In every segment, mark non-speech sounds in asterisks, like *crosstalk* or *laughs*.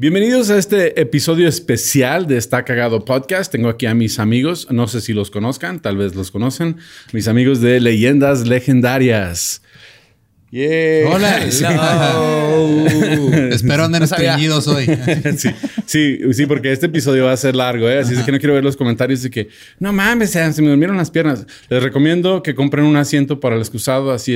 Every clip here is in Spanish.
Bienvenidos a este episodio especial de Está Cagado Podcast. Tengo aquí a mis amigos, no sé si los conozcan, tal vez los conocen, mis amigos de Leyendas Legendarias. Yeah. Hola. *laughs* *laughs* Espero anden estreñidos hoy. *laughs* sí, sí, sí, porque este episodio va a ser largo, ¿eh? así es que no quiero ver los comentarios de que no mames, se me durmieron las piernas. Les recomiendo que compren un asiento para el excusado así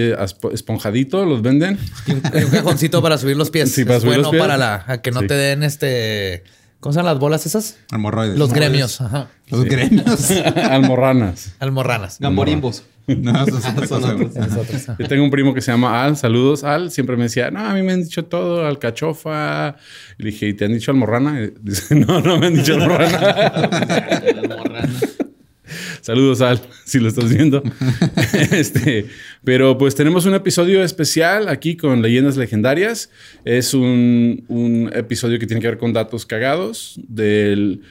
esponjadito, los venden. Y un, y un cajoncito para subir los pies. Sí, para es subir bueno los pies. para la, a que no Sí. te den este. ¿Cómo se llaman las bolas esas? Hemorroides. Los gremios. Ajá. Los gremios. Almorranas. Almorranas. Gamborimbos. *laughs* No, esos son Son otros. otros. Nosotros, ajá. Yo tengo un primo que se llama Al, saludos Al, siempre me decía, no, a mí me han dicho todo, alcachofa. Le dije, ¿y te han dicho almorrana? Y dice, *laughs* no, no me han dicho almorrana. *laughs* saludos Al, si lo estás viendo. este, pero pues tenemos un episodio especial aquí con leyendas legendarias. Es un, un episodio que tiene que ver con datos cagados del,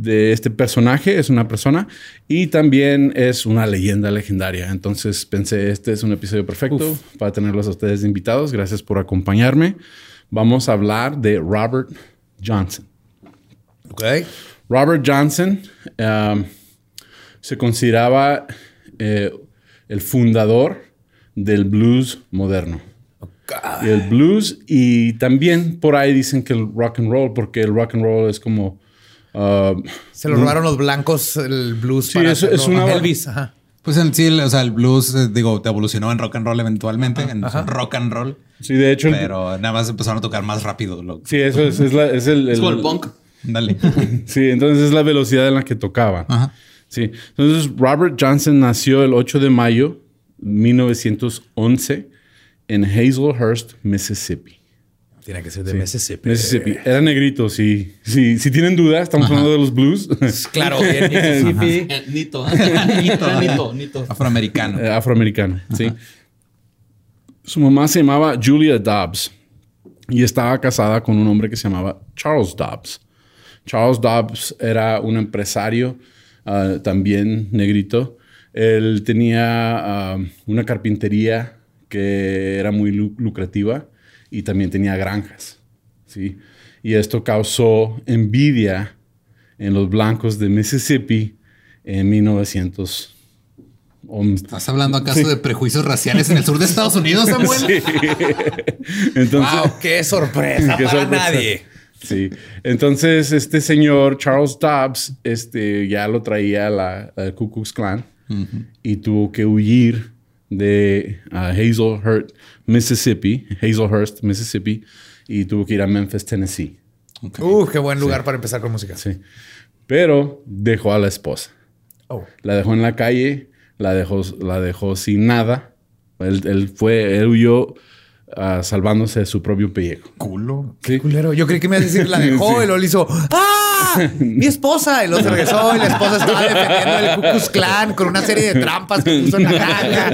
de este personaje, es una persona, y también es una leyenda legendaria. Entonces pensé, este es un episodio perfecto para tenerlos a ustedes de invitados. Gracias por acompañarme. Vamos a hablar de Robert Johnson. Ok. Robert Johnson um, se consideraba eh, el fundador del blues moderno. Y el blues y también por ahí dicen que el rock and roll, porque el rock and roll es como... uh, Se lo robaron los blancos el blues Sí, para es- es hacerlo. una- Elvis. Ajá. Pues en sí, o sea, el blues, eh, digo, te evolucionó en rock and roll eventualmente, en rock and roll, sí, de hecho... pero nada más empezaron a tocar más rápido. Lo, Sí, eso es, es la- es el, Es como el punk. Dale. *laughs* Sí, entonces es la velocidad en la que tocaba. Ajá. Sí. Entonces, Robert Johnson nació el 8 de mayo de 1911 en Hazelhurst, Mississippi. Tiene que ser de Mississippi. Mississippi. Era negrito, sí. sí. Si tienen dudas, estamos hablando de los blues. *laughs* Claro, en Mississippi. Eh, Nito. *laughs* Nito. Nito. Nito. Afroamericano. Eh, afroamericano, sí. Su mamá se llamaba Julia Dobbs y estaba casada con un hombre que se llamaba Charles Dobbs. Charles Dobbs era un empresario ah, también negrito. Él tenía ah, una carpintería que era muy lu- lucrativa y también tenía granjas. ¿sí? Y esto causó envidia en los blancos de Mississippi en 1900. ¿Estás hablando acaso de prejuicios raciales en el sur de Estados Unidos, *laughs* Samuel? Entonces, ¡Wow! ¡Qué sorpresa Qué para sorpresa. nadie! Sí. Entonces, este señor Charles Dobbs, este, ya lo traía a la, a Ku Klux Klan y tuvo que huir de ah, Hazelhurst, Mississippi, Hazelhurst, Mississippi, y tuvo que ir a Memphis, Tennessee. Uh, qué buen lugar para empezar con música. Sí. Pero dejó a la esposa. Oh. La dejó en la calle, la dejó, la dejó sin nada. Él, él fue, él huyó salvándose de su propio pellejo. Culo. Sí. Culero. Yo creí que me iba a decir la *laughs* dejó Sí. y luego le hizo ¡Ah! Mi esposa. Y luego se regresó y la esposa estaba defendiendo el Ku Klux Klan con una serie de trampas que puso en la granja.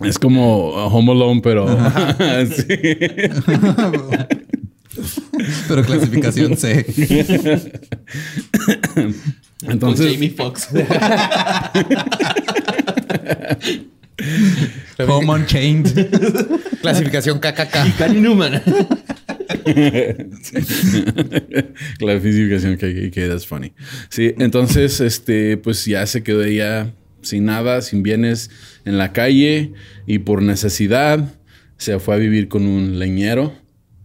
Es como Home Alone, pero *laughs* sí. Pero clasificación C. Con Entonces, Jamie Foxx. *laughs* Home Unchained. *laughs* Clasificación KKK. Gary Newman. *laughs* clasificación que, que that's funny. Sí, entonces, este, pues ya se quedó ella sin nada, sin bienes en la calle y por necesidad se fue a vivir con un leñero,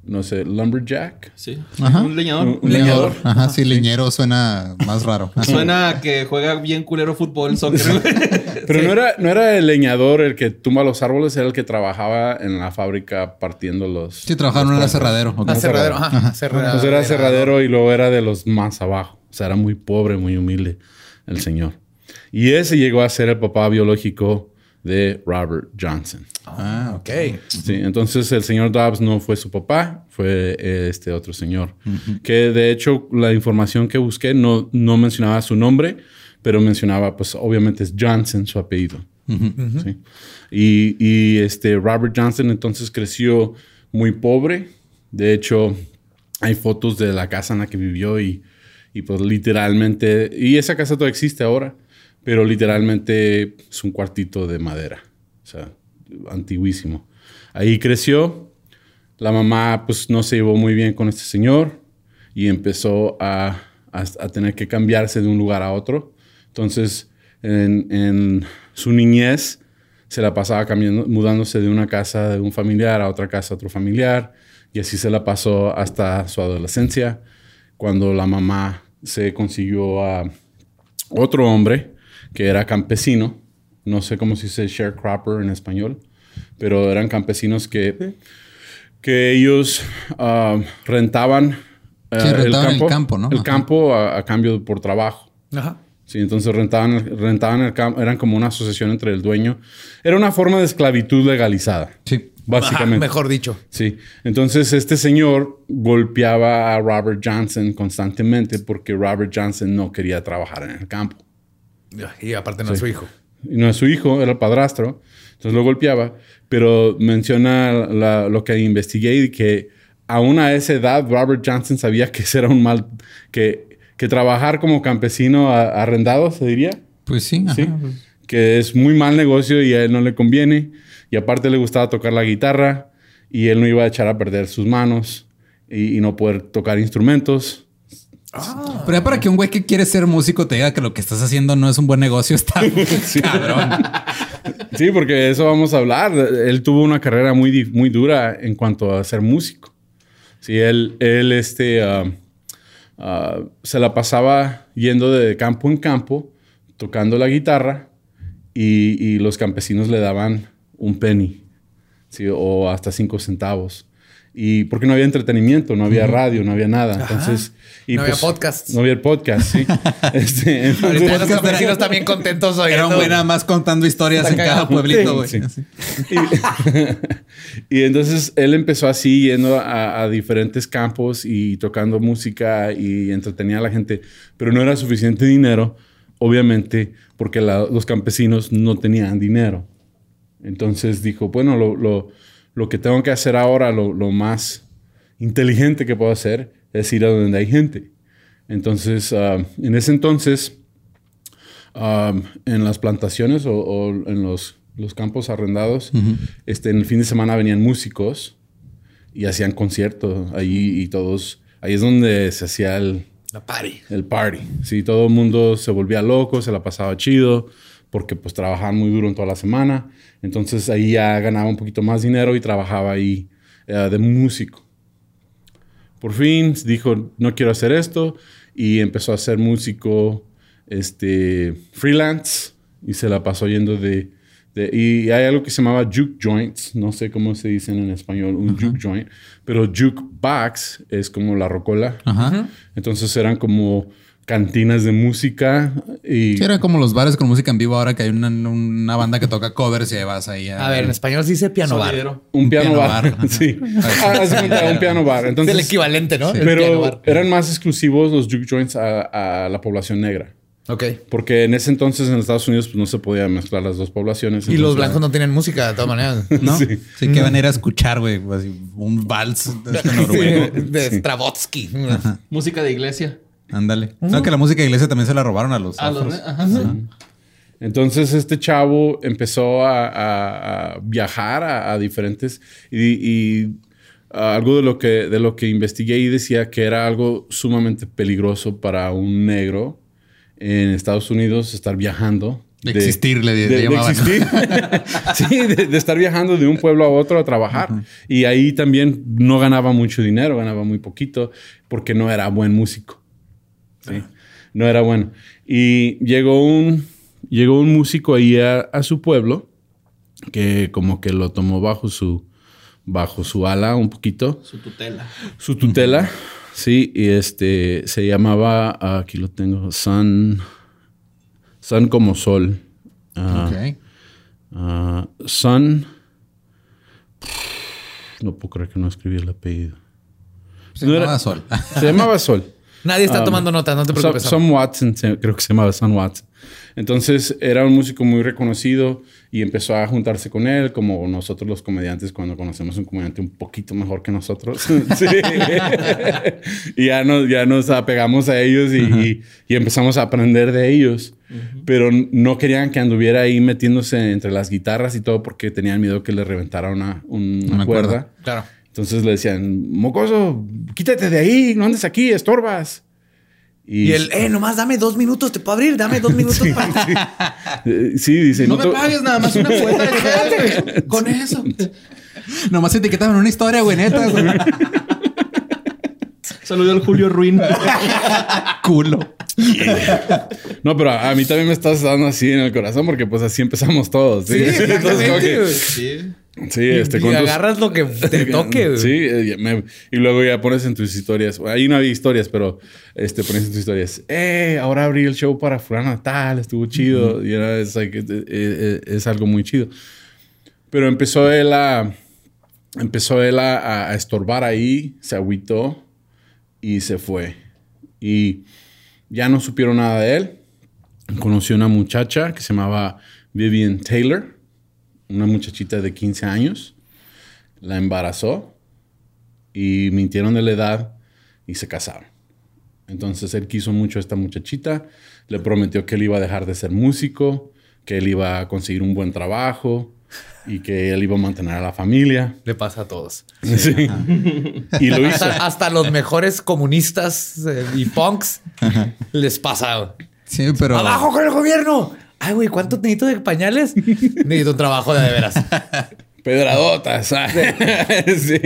no sé, lumberjack. Sí. Ajá. Un leñador. Un leñador. Ajá, sí, leñero suena más raro. Ajá. *laughs* Suena a que juega bien culero fútbol, soccer. *laughs* Pero no, era, no era el leñador el que tumba los árboles, era el que trabajaba en la fábrica partiendo los. Sí, trabajaron en un aserradero. Ah. Ajá. Entonces era cerradero y luego era de los más abajo. O sea, era muy pobre, muy humilde el señor. Y ese llegó a ser el papá biológico de Robert Johnson. Ah, ok. Sí, entonces el señor Dobbs no fue su papá, fue este otro señor. Que de hecho la información que busqué no, no mencionaba su nombre, pero mencionaba, pues obviamente es Johnson su apellido. ¿sí? Y, y, este Robert Johnson entonces creció muy pobre. De hecho, hay fotos de la casa en la que vivió y, y pues literalmente, y esa casa todavía existe ahora, pero literalmente es un cuartito de madera, o sea, antiguísimo. Ahí creció, la mamá pues no se llevó muy bien con este señor y empezó a, a, a tener que cambiarse de un lugar a otro. Entonces, en, en su niñez se la pasaba cambiando, mudándose de una casa de un familiar a otra casa otro familiar y así se la pasó hasta su adolescencia, cuando la mamá se consiguió a otro hombre que era campesino, no sé cómo se dice sharecropper en español, pero eran campesinos que, que ellos uh, rentaban, uh, Sí, rentaban el campo, ¿no? El campo a, a cambio por trabajo. Ajá. Sí, entonces rentaban, rentaban el campo, eran como una asociación entre el dueño. Era una forma de esclavitud legalizada, Sí. básicamente. Ajá, mejor dicho. Sí, entonces este señor golpeaba a Robert Johnson constantemente porque Robert Johnson no quería trabajar en el campo. Y aparte no es su hijo. Y no es su hijo, era el padrastro, entonces lo golpeaba. Pero menciona la- lo que investigué y que aún a esa edad Robert Johnson sabía que ese era un mal, que, que trabajar como campesino a- arrendado, se diría, Pues sí. ajá. ¿sí? que es muy mal negocio y a él no le conviene. Y aparte le gustaba tocar la guitarra y él no iba a echar a perder sus manos y, y no poder tocar instrumentos. Pero ya para que un güey que quiere ser músico te diga que lo que estás haciendo no es un buen negocio, está *laughs* cabrón. Sí, porque de eso vamos a hablar. Él tuvo una carrera muy, muy dura en cuanto a ser músico. Sí, él, él este, ah, ah, se la pasaba yendo de campo en campo, tocando la guitarra y, y los campesinos le daban un penny, ¿sí? o hasta cinco centavos. Y porque no había entretenimiento, no había radio, no había nada. Entonces, y No había podcast. No había el podcast, sí. *laughs* Este, entonces- Ahorita los campesinos también contentos Era un oyendo. güey nada más contando historias en cada pueblito, güey. Sí. Así. y, *laughs* y entonces él empezó así, yendo a, a diferentes campos y tocando música y entretenía a la gente, pero no era suficiente dinero, obviamente, porque la- los campesinos no tenían dinero. Entonces dijo, bueno, lo, lo- lo que tengo que hacer ahora, lo, lo más inteligente que puedo hacer, es ir a donde hay gente. Entonces, ah, en ese entonces, um, en las plantaciones o, o en los, los campos arrendados, este, en el fin de semana venían músicos y hacían conciertos allí y todos, ahí es donde se hacía el, La party. el party. Sí, todo el mundo se volvía loco, se la pasaba chido, porque pues trabajaban muy duro en toda la semana. Entonces ahí ya ganaba un poquito más dinero y trabajaba ahí eh, de músico. Por fin dijo, no quiero hacer esto y empezó a ser músico este, freelance y se la pasó yendo de, de- Y hay algo que se llamaba juke joints, no sé cómo se dicen en español, un juke joint, pero jukebox es como la rocola. Ajá. Entonces eran como cantinas de música y... Sí, eran como los bares con música en vivo ahora que hay una, una banda que toca covers y vas ahí a... A ver, en español se dice piano bar. Un piano, piano bar. *laughs* sí. Ah, un piano bar. Es Entonces, el equivalente, ¿no? El piano pero bar. eran más exclusivos los juke joints a, a la población negra. Ok. Porque en ese entonces en Estados Unidos pues, no se podía mezclar las dos poblaciones. Y los blancos no tienen música de todas maneras. *laughs* ¿No? Sí. Sí. que van a ir a escuchar, güey, así, un vals de este *laughs* noruego. De Strabotsky. Música de iglesia. Ándale. No, que la música de iglesia también se la robaron a los A los, afros. ajá, sí. Entonces este chavo empezó a, a- a viajar a, a diferentes y, y, algo de lo que de lo que investigué y decía que era algo sumamente peligroso para un negro en Estados Unidos estar viajando. De existir, le- de, de llamaban. existir. *laughs* sí, de, de estar viajando de un pueblo a otro a trabajar. Y ahí también no ganaba mucho dinero, ganaba muy poquito porque no era buen músico. Sí. No era bueno. Y llegó un, llegó un músico ahí a, a su pueblo que como que lo tomó bajo su, bajo su ala un poquito, Su tutela. su tutela. Sí, y este se llamaba, aquí lo tengo, Sun, Sun como Sol. Ok. ah, Sun, no puedo creer que no escribí el apellido. Se No era- llamaba Sol. *laughs* Se llamaba Sol. Nadie está Um, tomando notas, no te preocupes. Sam Watson, creo que se llamaba Sam Watson. Entonces era un músico muy reconocido y empezó a juntarse con él, como nosotros los comediantes cuando conocemos un comediante un poquito mejor que nosotros. *laughs* Sí. y ya nos, ya nos apegamos a ellos y, y- y empezamos a aprender de ellos. Pero no querían que anduviera ahí metiéndose entre las guitarras y todo porque tenían miedo que le reventara una, un- una Una cuerda. cuerda. Claro. Entonces le decían, mocoso, quítate de ahí, no andes aquí, estorbas. Y él, eh, nomás dame dos minutos, te puedo abrir, dame dos *laughs* minutos para. Eh, sí, dice, No no, me pagues nada más una cuenta de. *laughs* Con eso. Nomás etiquetaban una historia, güey, neta. güey. Saludo al Julio Ruin. *laughs* Culo. No, pero a, a mí también me estás dando así en el corazón porque pues así empezamos todos. Sí, Sí, Entonces, como que-. Sí. Sí, este, y con tus- agarras lo que te *laughs* toque. Sí, eh, me- y luego ya pones en tus historias. Ahí no había historias, pero este, pones en tus historias. Eh, ahora abrí el show para fulano tal, estuvo chido. Y era, es, like, es algo muy chido. Pero empezó él a, empezó él a, a estorbar ahí, se agüitó y se fue. Y ya no supieron nada de él. Conoció una muchacha que se llamaba Vivian Taylor, una muchachita de 15 años. La embarazó y mintieron de la edad y se casaron. Entonces él quiso mucho a esta muchachita, le prometió que él iba a dejar de ser músico, que él iba a conseguir un buen trabajo y que él iba a mantener a la familia. Le pasa a todos. Sí. *laughs* Y lo hizo. Hasta, hasta los mejores comunistas eh, y punks les pasa. Sí, pero. ¡Abajo con el gobierno! Ay, güey, ¿cuánto necesito de pañales? *laughs* Necesito un trabajo de, de veras. *laughs* Pedradotas. *laughs* sí,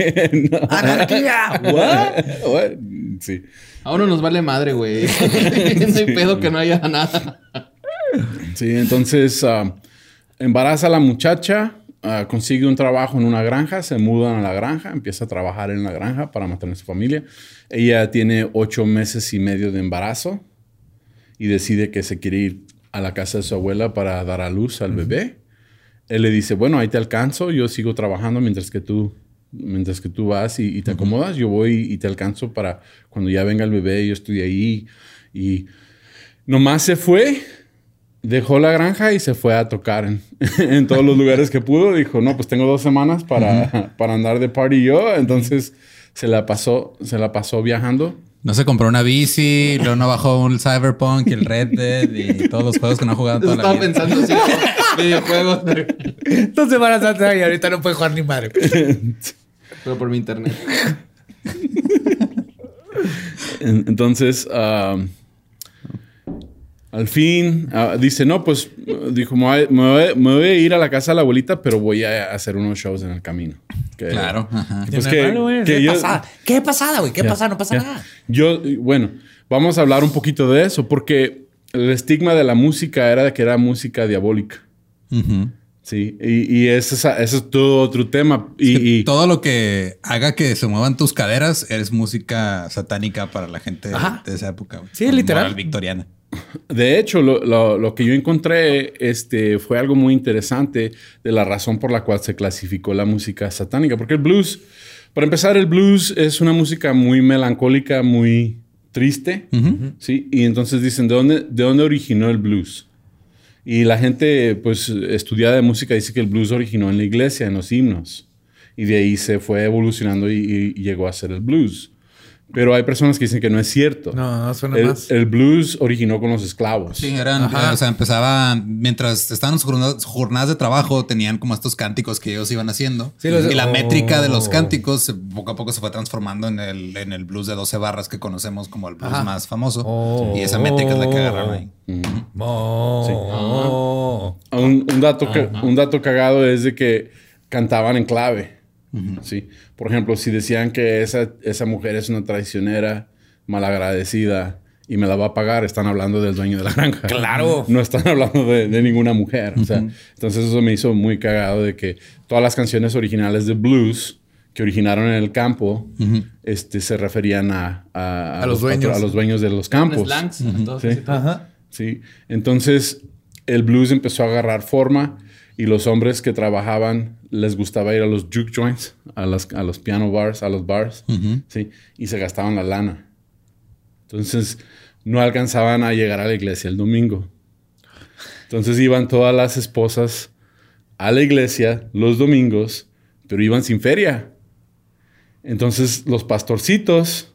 no. ¡Anarquía! What? What? Sí. A uno nos vale madre, güey. no hay pedo que no haya nada. Sí, entonces ah, embaraza a la muchacha, ah, consigue un trabajo en una granja, se mudan a la granja, empieza a trabajar en la granja para mantener a su familia. Ella tiene ocho meses y medio de embarazo y decide que se quiere ir a la casa de su abuela para dar a luz al bebé. Él le dice, bueno, ahí te alcanzo, yo sigo trabajando mientras que tú, mientras que tú vas y, y te acomodas, yo voy y te alcanzo para cuando ya venga el bebé, yo estoy ahí. Y nomás se fue, dejó la granja y se fue a tocar en, *laughs* en todos los lugares que pudo. Dijo, no, pues tengo dos semanas para, para andar de party yo. Entonces se la pasó, se la pasó viajando. No se compró una bici, luego no bajó un Cyberpunk y el Red Dead y todos los juegos que no ha jugado en toda la Estaba vida. pensando así, *laughs* videojuegos, Dos semanas antes y ahorita no puede jugar ni madre. pero por mi internet. En- Entonces, ah, al fin, ah, dice, no, pues, dijo, me voy, me a ir a la casa de la abuelita, pero voy a hacer unos shows en el camino. Que- Claro. ajá. Pues que, que ¿Qué yo- pasada? ¿Qué pasada, güey? ¿Qué pasa? No pasa nada. Yo, bueno, vamos a hablar un poquito de eso, porque el estigma de la música era de que era música diabólica. Sí, y, y ese, es, ese es todo otro tema. Y, Que y- todo lo que haga que se muevan tus caderas es música satánica para la gente Ajá. de esa época. güey. Sí, literal. moral victoriana. De hecho, lo, lo- lo que yo encontré este, fue algo muy interesante de la razón por la cual se clasificó la música satánica. Porque el blues, para empezar, el blues es una música muy melancólica, muy triste. ¿sí? Y entonces dicen, ¿de dónde, ¿de dónde originó el blues? Y la gente, pues, estudiada de música dice que el blues originó en la iglesia, en los himnos. Y de ahí se fue evolucionando y, y llegó a ser el blues. Pero hay personas que dicen que no es cierto. No, no suena el, más. el blues originó con los esclavos. Sí, eran, Ajá. o sea, empezaban, mientras estaban en sus jornadas, jornadas de trabajo, tenían como estos cánticos que ellos iban haciendo. Sí, los- y la oh. métrica de los cánticos se- poco a poco se fue transformando en el, en el blues de 12 barras que conocemos como el blues Ajá. más famoso. Oh. Y esa métrica es la que agarraron ahí. Oh. Un, un dato que- un dato cagado es de que cantaban en clave. Sí. Por ejemplo, si decían que esa, esa mujer es una traicionera, malagradecida y me la va a pagar, están hablando del dueño de la granja. Claro. No están hablando de, de ninguna mujer. O sea, entonces eso me hizo muy cagado de que todas las canciones originales de blues que originaron en el campo este, se referían a, a, A los dueños. patro- a los dueños de los campos. Slangs, Sí. Ajá. Sí, entonces el blues empezó a agarrar forma y los hombres que trabajaban les gustaba ir a los juke joints, a, las, a los piano bars, a los bars, sí, y se gastaban la lana. Entonces no alcanzaban a llegar a la iglesia el domingo. Entonces iban todas las esposas a la iglesia los domingos, pero iban sin feria. Entonces los pastorcitos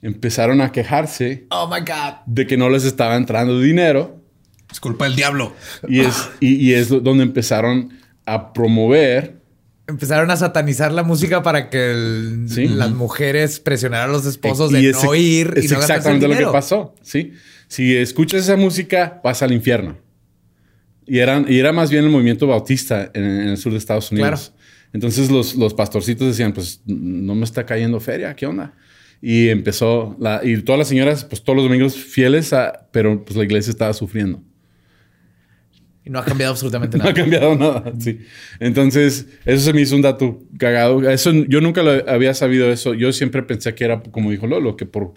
empezaron a quejarse Oh my God. de que no les estaba entrando dinero Es culpa del diablo. y es, y, y es donde empezaron a promover Empezaron a satanizar la música para que el- Sí. las mujeres presionaran a los esposos Y de es- no ir y es no gastarse el exactamente lo que dinero. pasó, ¿sí? Si escuchas esa música, vas al infierno. Y, eran, y era más bien el movimiento bautista en, en el sur de Estados Unidos. Entonces los, los pastorcitos decían, pues no me está cayendo feria, ¿qué onda? Y empezó, la, y todas las señoras, pues todos los domingos fieles, a, pero pues la iglesia estaba sufriendo. Y no ha cambiado absolutamente *laughs* No ha nada. cambiado nada, sí. Entonces, eso se me hizo un dato cagado. Eso, yo nunca lo había sabido eso. Yo siempre pensé que era, como dijo Lolo, que por...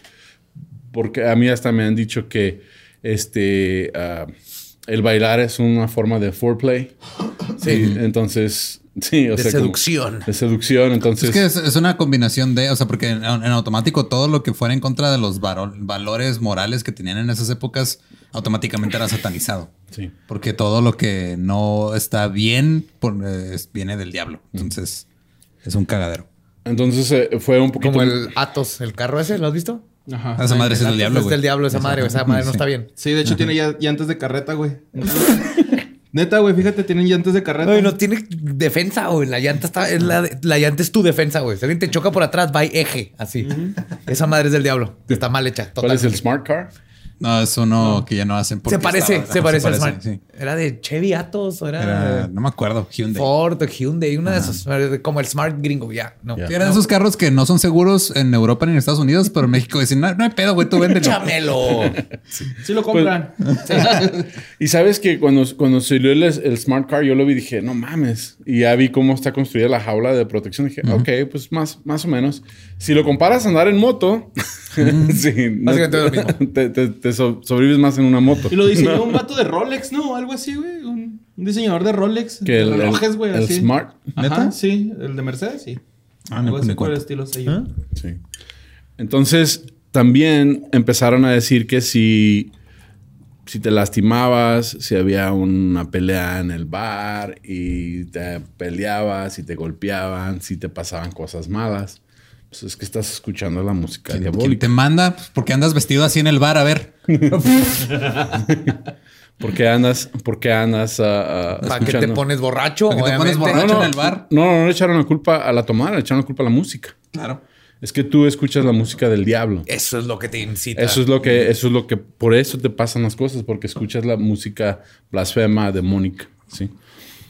Porque a mí hasta me han dicho que este... ah, el bailar es una forma de foreplay. Sí. Entonces, sí, o De sea... como- seducción. de seducción, entonces... Es que es, es una combinación de, o sea, porque en, en automático todo lo que fuera en contra de los varo- valores morales que tenían en esas épocas automáticamente era satanizado. Sí. Porque todo lo que no está bien por- eh, viene del diablo. Entonces es un cagadero. Entonces eh, fue un poquito... Como el Atos, el carro ese, ¿lo has visto? Ajá. Esa madre es El del diablo, Es del diablo esa madre, esa madre no está bien. Sí, de hecho tiene ya llantas de carreta, güey. *laughs* Neta, güey, fíjate, tienen llantas de carreta. No, y no tiene defensa, güey. La llanta está, es la, la llanta es tu defensa, güey. Si alguien te choca por atrás, va y eje, así. Esa madre es del diablo. Está mal hecha. ¿Cuál es el. Smart Car? No, es uno que ya no hacen. porque Se parece, estaba- se ajá, parece al Smart. sí. Era de Chevy Atos o era, Era- no me acuerdo, Hyundai. Ford o Hyundai, una de esos. Como el Smart gringo, ya. No. Ya. Sí, eran esos carros que no son seguros en Europa ni en Estados Unidos, pero en *laughs* México dicen, no, no hay pedo, güey, tú véndelo. Chámelo. *laughs* Sí lo compran. *laughs* Y sabes que cuando, cuando salió el, el Smart Car, yo lo vi y dije, no mames. Y ya vi cómo está construida la jaula de protección. Dije, ok, pues más, más o menos. Si lo comparas a andar en moto, *laughs* sí, no- Básicamente lo mismo. *laughs* te, te- te so- sobrevives más en una moto. Y lo diseñó *laughs* un vato de Rolex, ¿no? Algo así, güey. Un, un diseñador de Rolex. Que de el- el- relojes, güey. el así. Smart. Ajá, ¿Neta? sí. El de Mercedes, sí. Ah, no, Algo así por el estilo sello. Sí. Entonces, también empezaron a decir que si, si te lastimabas, si había una pelea en el bar y te peleabas y te golpeaban, si te pasaban cosas malas, pues es que estás escuchando la música ¿Quién, quién diabólica. te manda? Pues porque andas vestido así en el bar, a ver. *laughs* ¿Por qué andas, por qué andas ah, ah, ¿Para qué te pones borracho? ¿Para qué te pones borracho? no, en el bar? No, no, no le echaron la culpa a la tomada, le echaron la culpa a la música. Claro. Es que tú escuchas la música del diablo. Eso es lo que te incita. Eso es lo que, eso es lo que, por eso te pasan las cosas, porque escuchas la música blasfema, demónica, ¿sí?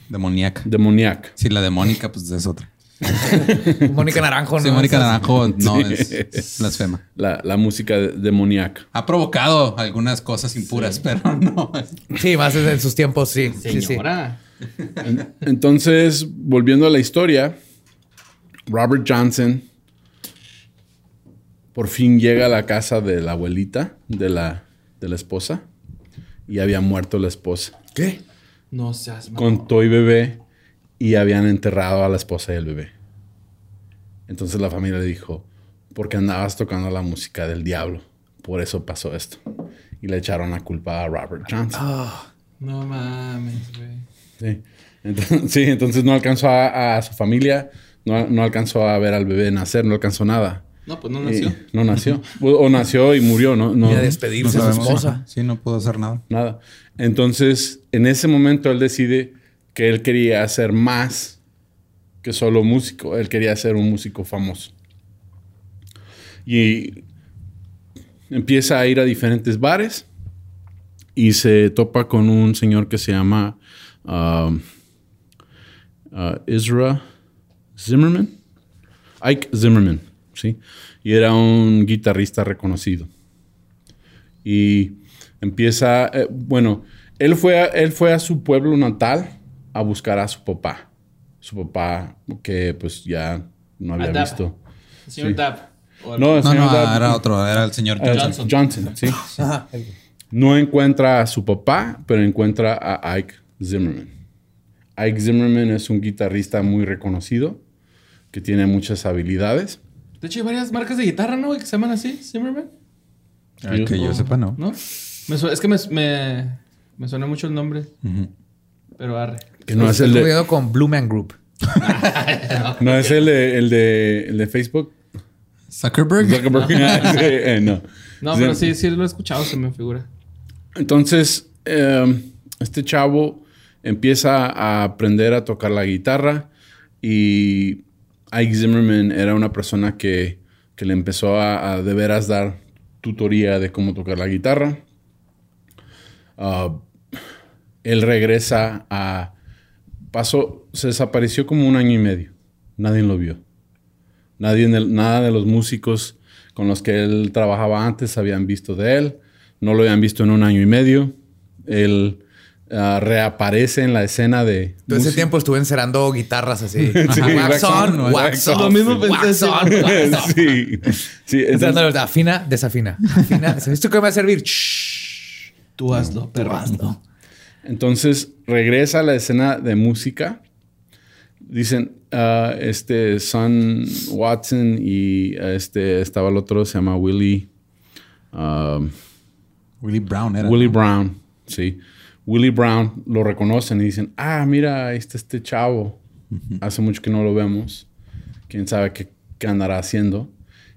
Demoníaca. Demoníaca. Sí, la demónica, pues es otra. *laughs* Mónica Naranjo, ¿no? Sí, Mónica Naranjo no Sí. es blasfema. La, la música de- demoníaca. Ha provocado algunas cosas impuras, pero no. Sí, más en sus tiempos, sí. Sí, sí. Entonces, volviendo a la historia, Robert Johnson por fin llega a la casa de la abuelita de la, de la esposa y había muerto la esposa ¿Qué? No seas con Toy bebé y habían enterrado a la esposa y el bebé. Entonces la familia le dijo, porque andabas tocando la música del diablo, por eso pasó esto. Y le echaron la culpa a Robert Johnson. No mames, güey. Sí. Entonces, *laughs* sí, entonces no alcanzó a, a su familia, no, no alcanzó a ver al bebé nacer, no alcanzó nada. No, pues no Y- nació. no nació. O, o nació y murió, ¿no? no Ni a despedirse No de su sabemos. esposa. Sí, no puedo hacer nada. Nada. Entonces, en ese momento él decide que él quería hacer más que solo músico. Él quería ser un músico famoso. Y empieza a ir a diferentes bares y se topa con un señor que se llama um, uh, Ezra Zimmerman. Ike Zimmerman, ¿sí? Y era un guitarrista reconocido y empieza, eh, bueno, él fue, él fue a su pueblo natal a buscar a su papá. Su papá que pues ya no había visto. Señor Sí. El- No, el No, señor no, Dab- era otro, era el señor Johnson. Johnson, sí. *laughs* Ajá. No encuentra a su papá, pero encuentra a Ike Zimmerman. Ike Zimmerman es un guitarrista muy reconocido que tiene muchas habilidades. De hecho, hay varias marcas de guitarra, ¿no? Que se llaman así, Zimmerman. Ah, que yo sepa, no. ¿No? Me su- es que me, me, Me suena mucho el nombre. Pero arre. Que no es el de, con Blue Man Group. *laughs* no es el de, el de, el de Facebook. Zuckerberg. Zuckerberg. *laughs* Sí, eh, no. No, pero sí, sí lo he escuchado, se me figura. Entonces, eh, este chavo empieza a aprender a tocar la guitarra y Ike Zimmerman era una persona que, que le empezó a, a de veras dar tutoría de cómo tocar la guitarra. Ah, él regresa a... Pasó, se desapareció como un año y medio. Nadie lo vio. Nadie en el- nada de los músicos con los que él trabajaba antes habían visto de él. No lo habían visto en un año y medio. Él ah, reaparece en la escena de... Todo ese tiempo estuve encerrando guitarras así. *laughs* Sí, wax on, wax wax off. off. Lo mismo pensé on, *laughs* sí. sí entonces- afina, desafina. Afina. ¿Esto qué me va a servir? Shh. Tú hazlo, pero hazlo. Entonces regresa a la escena de música. Dicen, ah, este Son Watson y ah, este estaba el otro, se llama Willie. ah, Willie Brown era. Willie Brown, sí. Willie Brown lo reconocen y dicen, ah, mira, ahí está este chavo. Hace mucho que no lo vemos. Quién sabe qué, qué andará haciendo.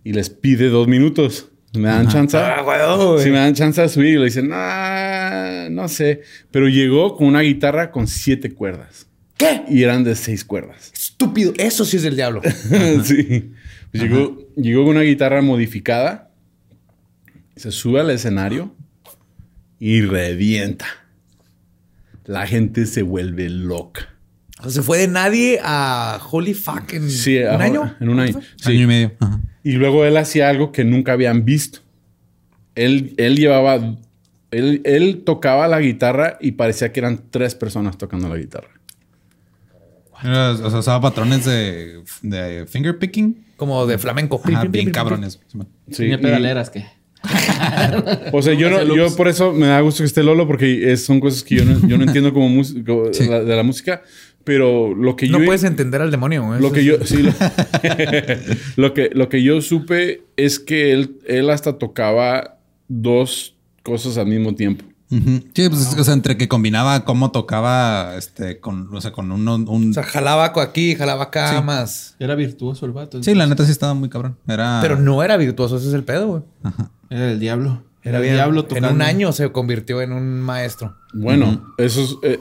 Y les pide dos minutos. ¿Me dan chance? Ah, güey. Si me dan chance de subir, le dicen, no sé. Pero llegó con una guitarra con siete cuerdas. ¿Qué? Y eran de seis cuerdas. Estúpido. Eso sí es del diablo. *laughs* sí. Pues llegó, llegó con una guitarra modificada. Se sube al escenario y revienta. La gente se vuelve loca. O sea, se fue de nadie a Holy Fuck en Sí, un ahora- año. En un año. Sí. Año y medio. Ajá. Y luego él hacía algo que nunca habían visto. Él, él llevaba. Él, él tocaba la guitarra y parecía que eran tres personas tocando la guitarra. Era- o sea, usaba patrones de, de finger picking. Como de flamenco. Ajá, bien cabrones. Sí, Tenía y- pedaleras, ¿qué? *laughs* O sea, yo, no, yo por eso me da gusto que esté Lolo, porque es- son cosas que yo no, yo no entiendo como músico Sí. la- de la música, pero lo que No yo... puedes entender al demonio. Lo que es- yo, sí, lo, *laughs* *laughs* lo que, lo que yo supe es que él, él hasta tocaba dos cosas al mismo tiempo. Sí, pues o sea, entre que combinaba cómo tocaba este con, o sea, con uno, un. O sea, jalaba co- aquí, jalaba acá Sí. más. Era virtuoso el vato. sí, la neta sí estaba muy cabrón. Era. Pero no era virtuoso, ese es el pedo, güey. Era el diablo. Era el diablo en tocando. un año se convirtió en un maestro. Bueno, eso es... eh,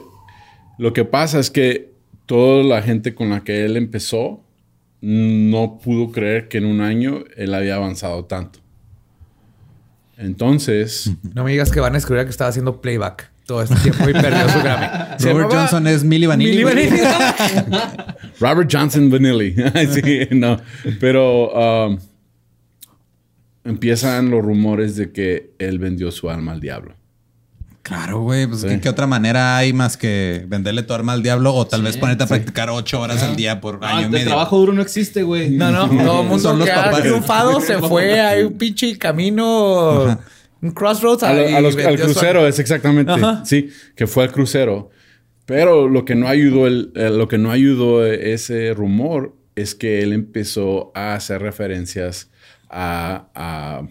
lo que pasa es que toda la gente con la que él empezó no pudo creer que en un año él había avanzado tanto. Entonces... *laughs* No me digas que van a escribir que estaba haciendo playback todo este tiempo y perdió su Grammy. *laughs* Robert Johnson es Milli Vanilli. Vanilli. *laughs* Robert Johnson Vanilli. sí, no. Pero um, empiezan los rumores de que él vendió su alma al diablo. Claro, güey. Pues Sí. ¿qué, qué otra manera hay más que venderle tu arma al diablo o tal vez ponerte a sí. practicar ocho horas al día por Ah, año y el medio? trabajo duro no existe, güey. No, no, *laughs* todo el mundo Son los que ha papás. *laughs* triunfado se fue a un pinche camino, un crossroads A lo- y a los- al crucero, es exactamente. Ajá. Sí, que fue al crucero. Pero lo que no ayudó, el, eh, lo que no ayudó ese rumor es que él empezó a hacer referencias a, a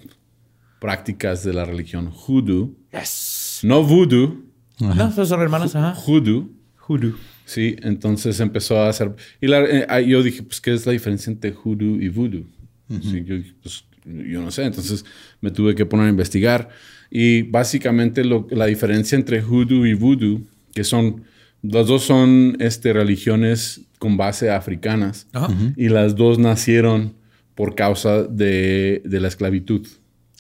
prácticas de la religión hoodoo. Yes. No voodoo, No, esos son hermanos, ajá. hoodoo. Sí, entonces empezó a hacer... Y la- eh, ah, yo dije, pues, ¿qué es la diferencia entre hoodoo y voodoo? Sí, yo, pues, yo no sé. Entonces me tuve que poner a investigar. Y básicamente lo- la diferencia entre hoodoo y voodoo, que son... Las dos son este, religiones con base africanas. Ajá. Y las dos nacieron por causa de, de la esclavitud.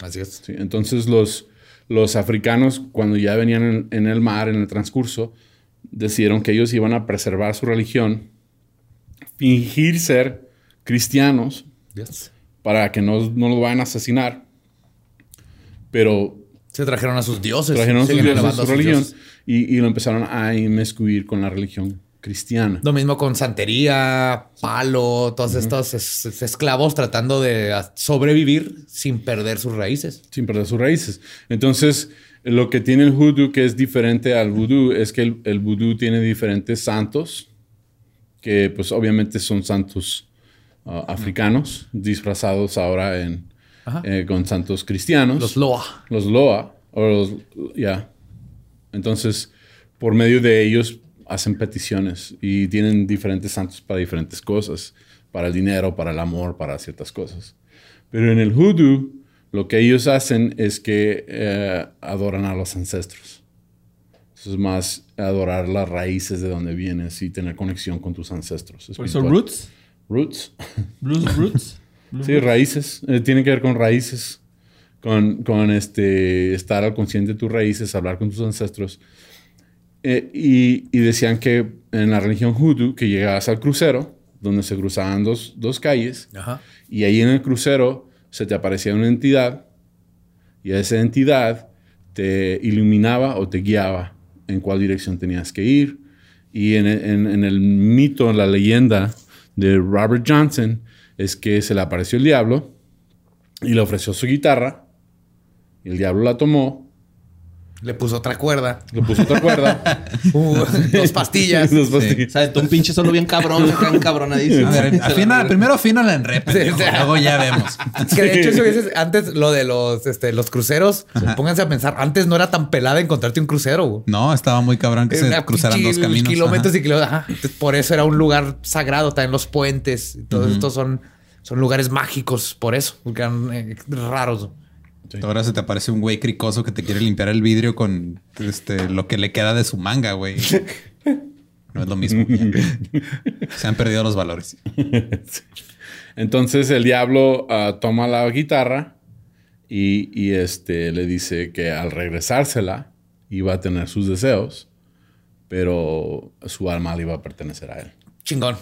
Así es. Sí, entonces los, los africanos, cuando ya venían en, en el mar, en el transcurso, decidieron que ellos iban a preservar su religión, fingir ser cristianos Yes. para que no, no los vayan a asesinar, pero Se trajeron a sus dioses. trajeron a sus dioses, su religión dioses. y, y lo empezaron a inmiscuir con la religión cristiana. Lo mismo con santería, palo, todos estos es- es- esclavos tratando de sobrevivir sin perder sus raíces. sin perder sus raíces. Entonces, lo que tiene el hoodoo que es diferente al vudú es que el, el vudú tiene diferentes santos, que pues obviamente son santos ah, africanos, disfrazados ahora en, eh, con santos cristianos. Los Loa. Los Loa, o los, ya. Entonces, por medio de ellos hacen peticiones y tienen diferentes santos para diferentes cosas, para el dinero, para el amor, para ciertas cosas. Pero en el hoodoo, lo que ellos hacen es que eh, adoran a los ancestros. Eso es más adorar las raíces de donde vienes y tener conexión con tus ancestros. Por eso. Roots. Roots. Blues Roots. *laughs* Blue Sí, Roots. raíces. Eh, tiene que ver con raíces. Con, con este, estar al consciente de tus raíces, hablar con tus ancestros. Eh, y, y decían que en la religión hoodoo, que llegabas al crucero, donde se cruzaban dos, dos calles, Ajá. y ahí en el crucero se te aparecía una entidad, y esa entidad te iluminaba o te guiaba en cuál dirección tenías que ir. Y en, en- en el mito, en la leyenda de Robert Johnson, es que se le apareció el diablo y le ofreció su guitarra, y el diablo la tomó, Le puso otra cuerda. le puso otra cuerda, *laughs* Uh, dos pastillas. *laughs* dos pastillas. ¿Sabes? Tú un pinche solo bien cabrón, *laughs* acá encabronadísimo. A ver, Se afina, primero afínala en rep, pendejo, Sí, sí. luego ya vemos. Que de hecho, si hubieses- antes lo de los, este, los cruceros, pónganse a pensar, antes no era tan pelada encontrarte un crucero. güey. No, estaba muy cabrón que se Era cruzaran pinche dos caminos. Kilómetros Ajá. y kilómetros. Ajá. Entonces, por eso era un lugar sagrado, también los puentes. y Todos estos son, son lugares mágicos, por eso, porque eran eh, raros. Ahora se te aparece un güey cricoso que te quiere limpiar el vidrio con este, lo que le queda de su manga, güey. *laughs* No es lo mismo. Se han perdido los valores. *laughs* Entonces el diablo ah, toma la guitarra y, y, este, le dice que al regresársela iba a tener sus deseos, pero su alma le iba a pertenecer a él. Chingón.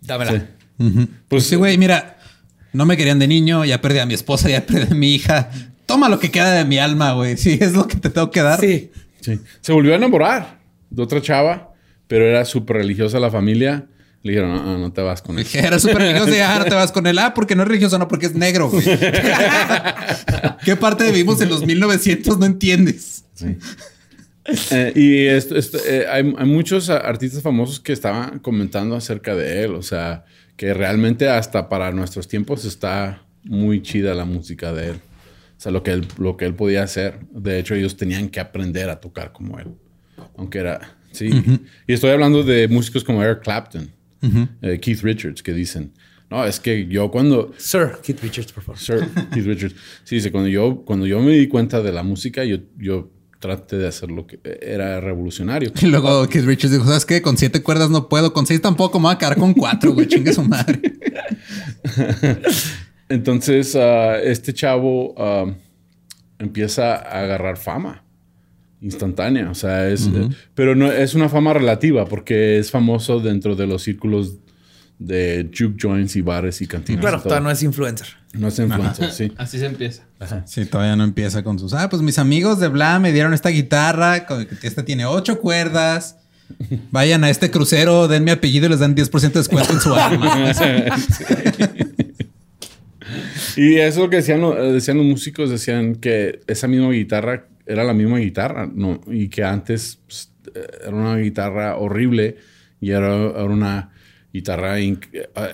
Dámela. Sí. Pues sí, güey, mira, no me querían de niño, ya perdí a mi esposa, ya perdí a mi hija. Toma lo que queda de mi alma, güey. Sí, es lo que te tengo que dar. Sí. Sí. Se volvió a enamorar de otra chava, pero era súper religiosa la familia. Le dijeron, no, no, no te vas con él. Era súper religioso y ah, no te vas con él. Ah, porque no es religioso, no, porque es negro, güey. *laughs* ¿Qué parte de vivimos en los 1900 no entiendes? Eh, y esto, esto, eh, hay, hay muchos artistas famosos que estaban comentando acerca de él. O sea, que realmente hasta para nuestros tiempos está muy chida la música de él. O sea, lo que él, lo que él podía hacer. De hecho, ellos tenían que aprender a tocar como él. Aunque era... Sí. Y estoy hablando de músicos como Eric Clapton, eh, Keith Richards, que dicen... No, es que yo cuando... Sir Keith Richards, por favor. Sir Keith Richards. Sí, dice, cuando yo, cuando yo me di cuenta de la música, yo, yo traté de hacer lo que era revolucionario. *laughs* Y luego Keith Richards dijo, ¿sabes qué? Con siete cuerdas no puedo, con seis tampoco, me voy a quedar con cuatro, güey. Chingue su madre. *laughs* Entonces, ah, este chavo ah, empieza a agarrar fama instantánea. O sea, es... eh, pero no, es una fama relativa porque es famoso dentro de los círculos de juke joints y bares y cantinas. Claro, y todo. todavía no es influencer. No es influencer, sí. *laughs* Así se empieza. Sí, todavía no empieza con sus. Ah, pues mis amigos de Bla me dieron esta guitarra. con- Esta tiene ocho cuerdas. Vayan a este crucero, den mi apellido y les dan 10% de descuento en su alma. *laughs* *laughs* Y eso es lo que decían, eh, decían los músicos, decían que esa misma guitarra era la misma guitarra, ¿no? Y que antes pues, eh, era una guitarra horrible y era, era una guitarra... eh,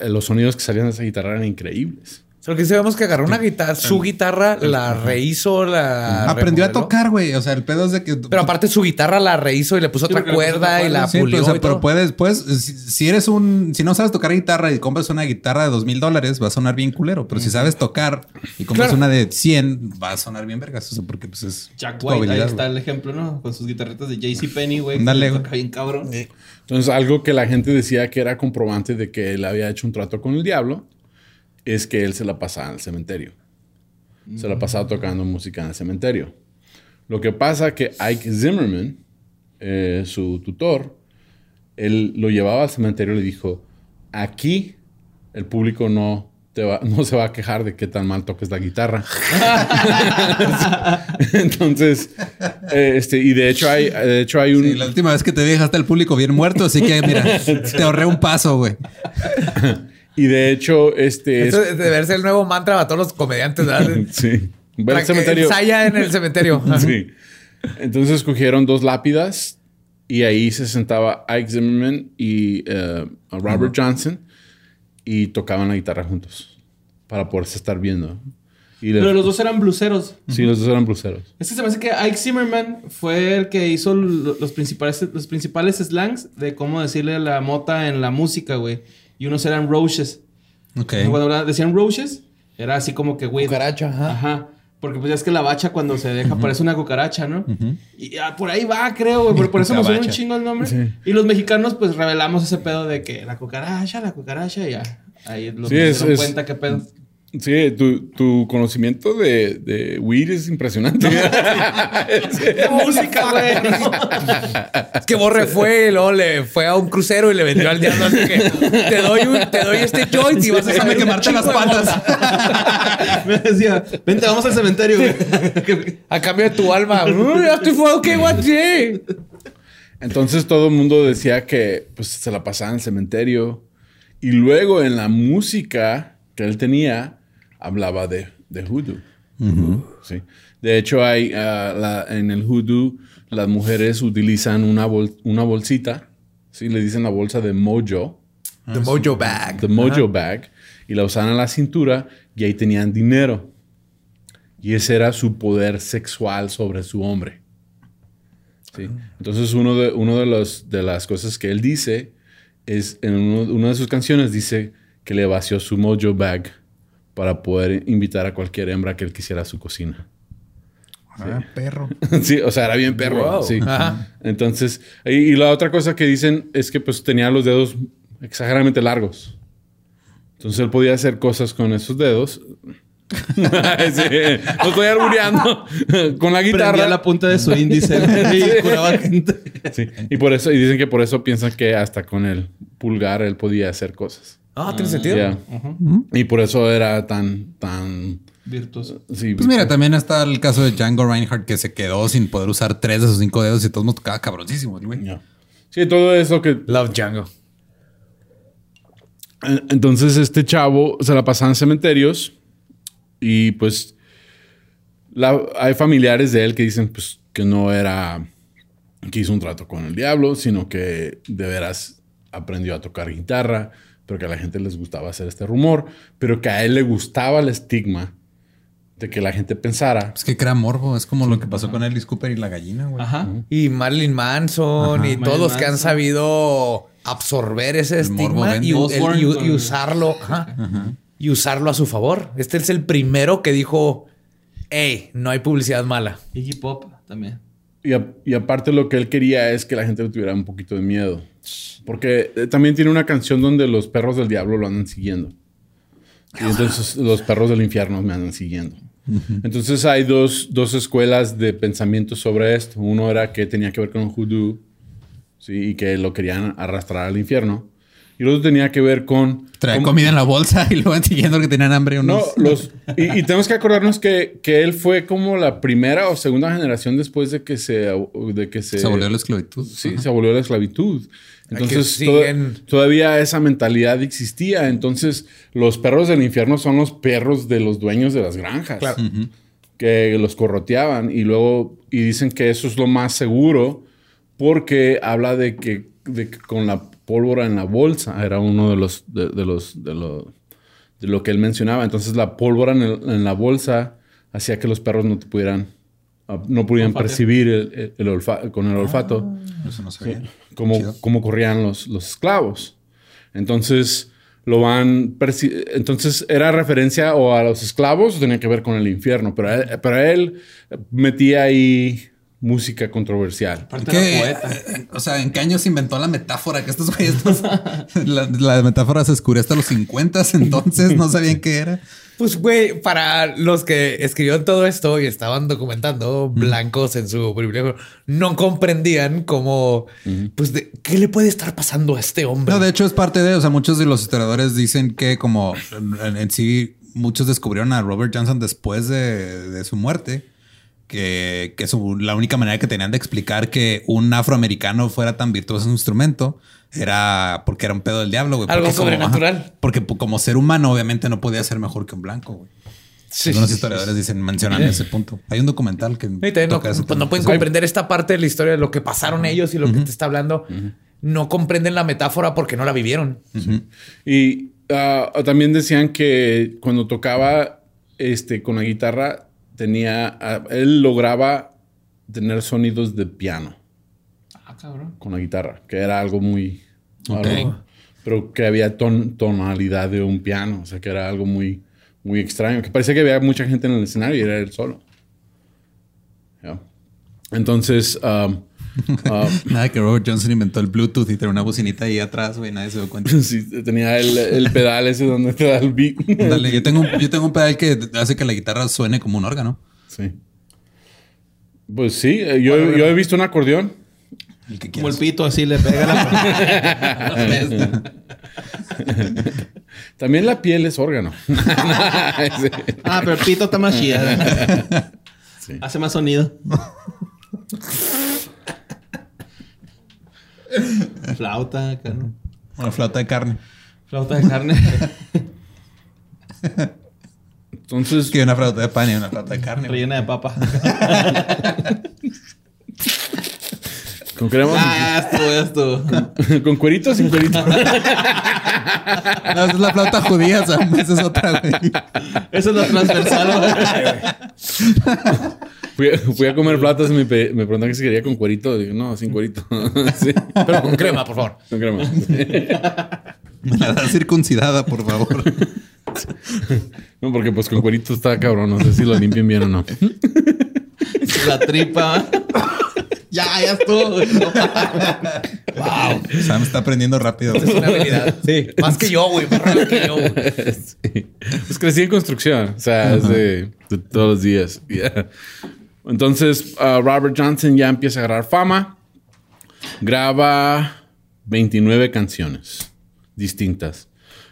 los sonidos que salían de esa guitarra eran increíbles. Solo que sabemos que agarró una guitarra, su guitarra, la rehizo, la. Aprendió a tocar, güey. O sea, el pedo es de que. Pero aparte su guitarra la rehizo y le puso Sí, otra cuerda y la. Sí, pulió. pero, o sea, y pero todo. puedes, puedes, si, si eres un, si no sabes tocar guitarra y compras una guitarra de dos mil dólares, va a sonar bien culero. Pero si sabes tocar y compras Claro. una de 100, va a sonar bien vergas. O sea, porque pues es Jack White, ahí está el ejemplo, ¿no? Con sus guitarritas de JC Penny, güey. Que güey. toca bien cabrón. Entonces, algo que la gente decía que era comprobante de que él había hecho un trato con el diablo es que él se la pasaba en el cementerio. Se la pasaba tocando música en el cementerio. Lo que pasa que Ike Zimmerman, eh, su tutor, él lo llevaba al cementerio y le dijo, aquí el público no, te va- no se va a quejar de qué tan mal toques la guitarra. *laughs* Entonces, eh, este, y de hecho hay, de hecho hay un... Sí, la última vez que te vi dejaste al público bien muerto, así que mira, *laughs* te ahorré un paso, güey. *laughs* Y de hecho, este... es- Eso debe ser el nuevo mantra para todos los comediantes, ¿verdad? *laughs* sí. Ve Para al que cementerio. Ensaya en el cementerio. *laughs* Sí. Entonces escogieron dos lápidas y ahí se sentaba Ike Zimmerman y eh, Robert Johnson y tocaban la guitarra juntos para poderse estar viendo. Y Pero los dos eran bluseros. Sí, los dos eran bruceros. Es que se me hace que Ike Zimmerman fue el que hizo lo- los principales, los principales slangs de cómo decirle la mota en la música, güey. Y unos eran roaches. Ok. Cuando hablaban- decían roaches, era así como que, güey. Cucaracha, ajá. Ajá. Porque pues ya es que la bacha cuando se deja parece una cucaracha, ¿no? Y ah, por ahí va, creo, güey. Pero por eso me suena un chingo el nombre. Y los mexicanos, pues revelamos ese pedo de que la cucaracha, la cucaracha, y ya. Ahí los Sí, se es- dieron es- cuenta qué pedo. Sí, tu, tu conocimiento de, de weed es impresionante. *laughs* *laughs* ¡Qué música, güey! Es que Borre fue y luego le fue a un crucero y le vendió al diablo. Así que te doy, un- te doy este joint y vas a saber un quemarte las patas. *laughs* me decía, vente, vamos al cementerio, güey. A cambio de tu alma. Uy, ya estoy fuego que guaché. Entonces todo el mundo decía que pues, se la pasaba en el cementerio. Y luego en la música que él tenía, hablaba de, de hoodoo. Sí. De hecho, hay, ah, la- en el hoodoo las mujeres utilizan una, bol- una bolsita. Sí, le dicen la bolsa de mojo. The Mojo Bag. The Mojo Bag, y la usaban en la cintura y ahí tenían dinero. Y ese era su poder sexual sobre su hombre. Sí. Entonces, uno de, uno de, los, de las cosas que él dice es, en uno- una de sus canciones dice que le vació su Mojo Bag para poder invitar a cualquier hembra que él quisiera a su cocina. Ah, perro. *laughs* sí, o sea, era bien perro. Wow. Sí. Ajá. Entonces, y, y la otra cosa que dicen es que pues tenía los dedos exageradamente largos. Entonces él podía hacer cosas con esos dedos. *laughs* sí, lo estoy albureando *laughs* con la Prendía guitarra. la punta de su índice y curaba gente. Sí, Y por eso, y dicen que por eso piensan que hasta con el pulgar él podía hacer cosas. Ah, tiene sentido. Ya. Y por eso era tan, tan. Virtuoso. Sí, Pues mira, también está el caso de Django Reinhardt que se quedó sin poder usar tres de sus cinco dedos y todos nos tocaba cabroncísimo, güey. Sí, todo eso que Love Django. Entonces este chavo se la pasaba en cementerios y pues la- hay familiares de él que dicen pues que no era que hizo un trato con el diablo, sino que de veras aprendió a tocar guitarra, pero que a la gente les gustaba hacer este rumor, pero que a él le gustaba el estigma de que la gente pensara Es que crea morbo. Es como lo que pasó con Alice Cooper y la gallina, güey. Ajá. Y Marilyn Manson y Marilyn todos los que han sabido absorber ese El estigma y, el- usarlo. ajá. Y usarlo a su favor. Este es el primero que dijo: Hey, no hay publicidad mala. Iggy Pop también. Y, a- y aparte lo que él quería es que la gente le tuviera un poquito de miedo. Porque eh, también tiene una canción donde los perros del diablo lo andan siguiendo. Y entonces los perros del infierno me andan siguiendo. Entonces hay dos, dos escuelas de pensamiento sobre esto. Uno era que tenía que ver con hoodoo ¿sí? y que lo querían arrastrar al infierno. Y el otro tenía que ver con... Trae cómo- comida en la bolsa *laughs* y luego siguiendo que tenían hambre no, unos. los, y, y tenemos que acordarnos que, que él fue como la primera o segunda generación después de que se, de que se, se volvió la esclavitud. Sí, se volvió la esclavitud. Entonces, todavía esa mentalidad existía. Entonces, los perros del infierno son los perros de los dueños de las granjas. Que los corroteaban. Y luego, y dicen que eso es lo más seguro porque habla de que, de que con la pólvora en la bolsa era uno de los, de, de los, de lo, de lo que él mencionaba. Entonces, la pólvora en, el- en la bolsa hacía que los perros no te pudieran, ah, no pudieran percibir el, el- el olfa- con el olfato Eso no sabía. como, Chido. como corrían los, los esclavos. Entonces, lo van... Entonces, ¿era referencia o a los esclavos o tenía que ver con el infierno? Pero él, pero él metía ahí música controversial. Aparte ¿Qué- poeta. eh, O sea, ¿en qué año se inventó la metáfora? Que estos güeyes. estos- *laughs* la, la metáfora se descubrió hasta los 50, entonces no sabían qué era. Pues, güey, para los que escribieron todo esto y estaban documentando blancos en su privilegio, no comprendían cómo, pues, de, ¿qué le puede estar pasando a este hombre? No, de hecho es parte de, o sea, muchos de los historiadores dicen que como en, en sí muchos descubrieron a Robert Johnson después de, de su muerte, que, que su- la única manera que tenían de explicar que un afroamericano fuera tan virtuoso en un instrumento era porque era un pedo del diablo, güey. Algo como- sobrenatural. ajá, porque como ser humano obviamente no podía ser mejor que un blanco, güey. Sí, Algunos sí, historiadores dicen, mencionan ese punto. Hay un documental que no, pues no pueden comprender esta parte de la historia de lo que pasaron ellos y lo que te está hablando. No comprenden la metáfora porque no la vivieron. Y ah, también decían que cuando tocaba este, con la guitarra tenía, él lograba tener sonidos de piano Ah, cabrón. con la guitarra, que era algo muy... Algo- pero que había ton- tonalidad de un piano, o sea, que era algo muy, muy extraño, que parecía que había mucha gente en el escenario y era él solo. Ya. Entonces, um, *laughs* ah, Nada que Robert Johnson inventó el Bluetooth y tenía una bocinita ahí atrás, güey. Nadie se dio cuenta. *laughs* sí, tenía el, el pedal ese donde te da el beat. Dale, yo tengo, un, yo tengo un pedal que hace que la guitarra suene como un órgano. Sí. Pues sí, eh, yo, yo he visto un acordeón. El que Como el pito así le pega la... *laughs* También la piel es órgano. Ah, pero el pito está más chida. Sí. Hace más sonido. Flauta, acá, ¿no? Una flauta de carne. Flauta de carne. Entonces, Es que una flauta de pan y una flauta de carne. Rellena de papa. con crema, ah, ya estuvo. con cuerito o sin cuerito. No, esa es la flauta judía, Sam. Esa es otra, güey. Eso es lo transversal, güey. *laughs* Fui, a- fui a comer platos y me, pe- me preguntaron que si quería con cuerito. Digo, no, sin cuerito. *laughs* Sí, Pero con crema, por favor. con crema. Me la da circuncidada, por favor. *laughs* No, porque pues con cuerito está cabrón. No sé si lo limpian bien o no. *laughs* La tripa. ya, ya estuvo. Wow. Sam está aprendiendo rápido. Es una habilidad. Sí. Más que yo, güey. Más rápido que yo. güey. Sí. Pues crecí en construcción. O sea, es de, de todos los días. Yeah. Entonces, uh, Robert Johnson ya empieza a agarrar fama. Graba 29 canciones distintas.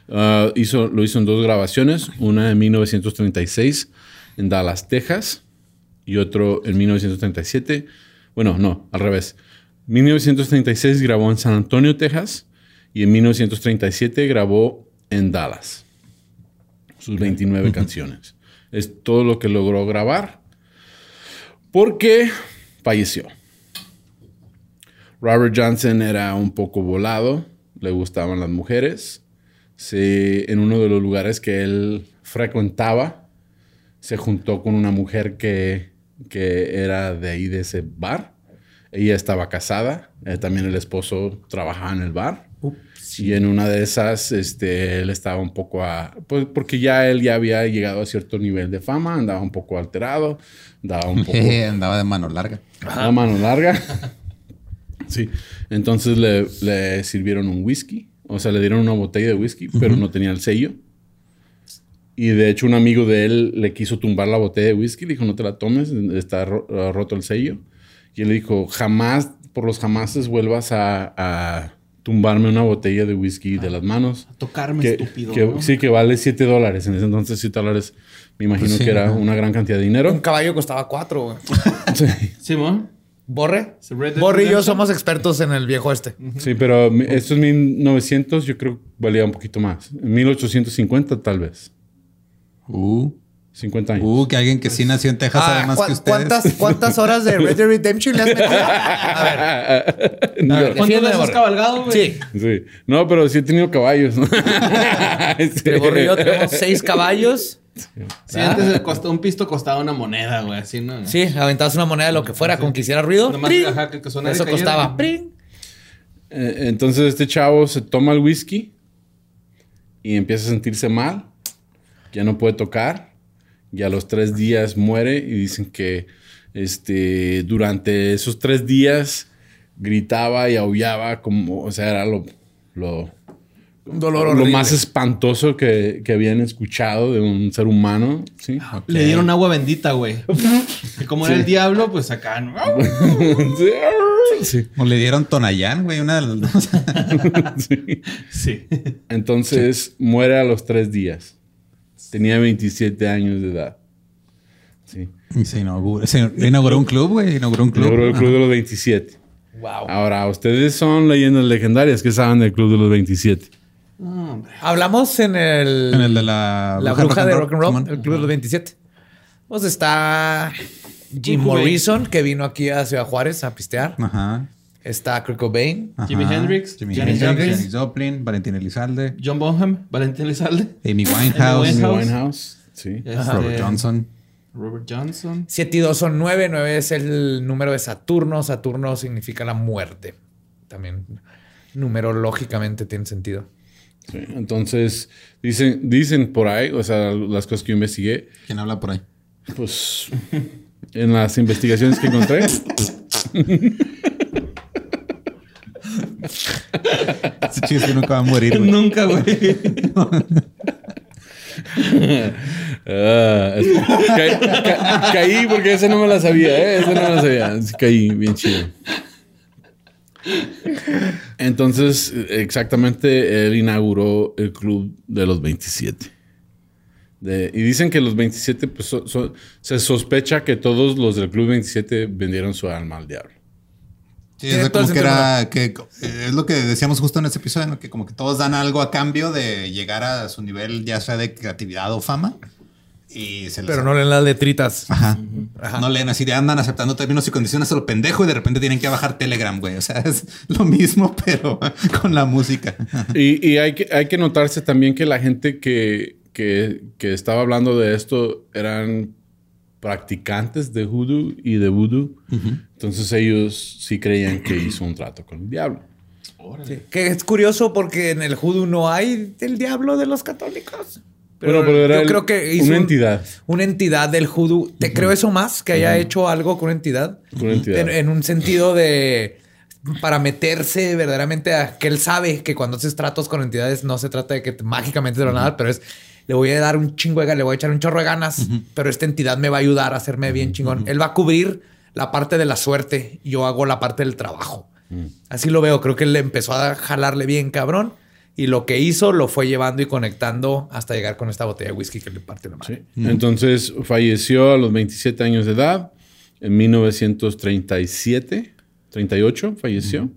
Uh, hizo, lo hizo en dos grabaciones. Una en 1936 en Dallas, Texas. Y otro en 1937. Bueno, no, al revés. 1936 grabó en San Antonio, Texas. Y en 1937 grabó en Dallas. Sus 29 canciones. Es todo lo que logró grabar. Porque falleció. Robert Johnson era un poco volado. Le gustaban las mujeres. Se- en uno de los lugares que él frecuentaba, se juntó con una mujer que, que era de ahí, de ese bar. Ella estaba casada. eh, también el esposo trabajaba en el bar. Y en una de esas, este, él estaba un poco a... Pues porque ya él ya había llegado a cierto nivel de fama, andaba un poco alterado, andaba un poco... *laughs* Andaba de mano larga. La mano larga. *laughs* sí. Entonces le, le sirvieron un whisky. O sea, le dieron una botella de whisky, pero no tenía el sello. Y de hecho, un amigo de él le quiso tumbar la botella de whisky. Le dijo, no te la tomes, está ro- uh, roto el sello. Y él le dijo, jamás, por los jamases, vuelvas a, a tumbarme una botella de whisky de las manos. Tocarme, Que- estúpido. que- ¿no? Sí, que vale 7 dólares. En ese entonces, 7 dólares, me imagino Pues sí, que era una gran cantidad de Un dinero. caballo costaba cuatro, güey. *laughs* Sí. Simón. ¿Borre? ¿Se Red Dead Borre y yo somos expertos en el viejo este. Sí, pero mi- esto es 1900, yo creo que valía un poquito más. En 1850 tal vez. Uh, 50 años. uh, que alguien que sí nació en Texas sabe Ah, más ¿cu- que ustedes. ¿cuántas, ¿Cuántas horas de Red Dead Redemption le has metido? *laughs* A ver. No, ver, ¿Cuántas veces has cabalgado, güey? Sí. sí. No, pero sí he tenido caballos. *laughs* Sí. Y yo tenemos seis caballos. Sí, antes el costo- un pisto costaba una moneda, güey. Así, ¿no? Sí, aventabas una moneda, lo que fuera, con que hiciera ruido. Nomás, ajá, que- que Eso cayera. costaba. ¡pring! Eh, Entonces este chavo se toma el whisky y empieza a sentirse mal. Ya no puede tocar. Y a los tres días muere y dicen que este, durante esos tres días gritaba y aullaba como, o sea, era lo, lo, Un dolor lo más espantoso que, que habían escuchado de un ser humano. ¿sí? Le dieron agua bendita, güey. Y *laughs* como era el diablo, pues acá. ¿no? *laughs* Sí. O le dieron Tonayán, güey, una de las dos. *laughs* Sí. Sí. Entonces muere a los tres días. Tenía 27 años de edad. Sí. Y se inauguró, se inauguró un club, güey. Inauguró un club. Logró el club de los 27. Wow. Ahora, ustedes son leyendas legendarias que saben del club de los 27. No, hombre. Hablamos en el. En el de la, La bruja de rock and roll, el club de los 27. Pues está Jim. Morrison, que vino aquí a Ciudad Juárez a pistear. Ajá. Está Kurt Cobain. ajá. Jimi Hendrix, Jimi Janis Hendrix, Joplin. Janis Joplin, Valentín Elizalde, John Bonham, Valentín Elizalde. Amy Winehouse. Amy Winehouse. Winehouse. Sí. Este, Robert Johnson. Robert Johnson. 7 y 2 son 9. 9 es el número de Saturno. Saturno significa la muerte. También numerológicamente tiene sentido. Sí, Entonces, dicen, dicen por ahí, o sea, las cosas que yo investigué, ¿Quién habla por ahí? pues en las investigaciones que encontré, *laughs* Ese chiste nunca va a morir, güey. Nunca, güey. *laughs* Ah, es- ca- ca- caí porque ese no me la sabía, ¿eh? Ese no me la sabía. Sí, Caí bien chido. Entonces, exactamente, él inauguró el club de los 27. De- y dicen que los 27, pues, so- so- se sospecha que todos los del club 27 vendieron su alma al diablo. Sí, o sea, como que era, que eh, es lo que decíamos justo en ese episodio, ¿no? que como que todos dan algo a cambio de llegar a su nivel, ya sea de creatividad o fama. Y se Pero no leen las letritas. Ajá. Ajá. No leen así, de andan aceptando términos y condiciones a lo pendejo y de repente tienen que bajar Telegram, güey. O sea, es lo mismo, *laughs* pero con la música. Y, y hay, que, hay que notarse también que la gente que, que, que estaba hablando de esto eran practicantes de hoodoo y de voodoo. Entonces ellos sí creían que hizo un trato con el diablo. Sí. Que es curioso porque en el Hoodoo no hay el diablo de los católicos. Bueno, pero era yo el- creo que hizo una un- entidad. Una entidad del Hoodoo. Te creo eso más, que haya hecho algo con una entidad. Con una entidad. En, en un sentido de... Para meterse verdaderamente a que él sabe que cuando haces tratos con entidades no se trata de que te- mágicamente te lo van a dar, pero es le voy a dar un chingo de ganas, le voy a echar un chorro de ganas, pero esta entidad me va a ayudar a hacerme bien chingón. Él va a cubrir la parte de la suerte yo hago la parte del trabajo. Así lo veo. Creo que él le empezó a jalarle bien cabrón y lo que hizo lo fue llevando y conectando hasta llegar con esta botella de whisky que le parte la madre. Entonces falleció a los 27 años de edad. En 1937, 38 falleció.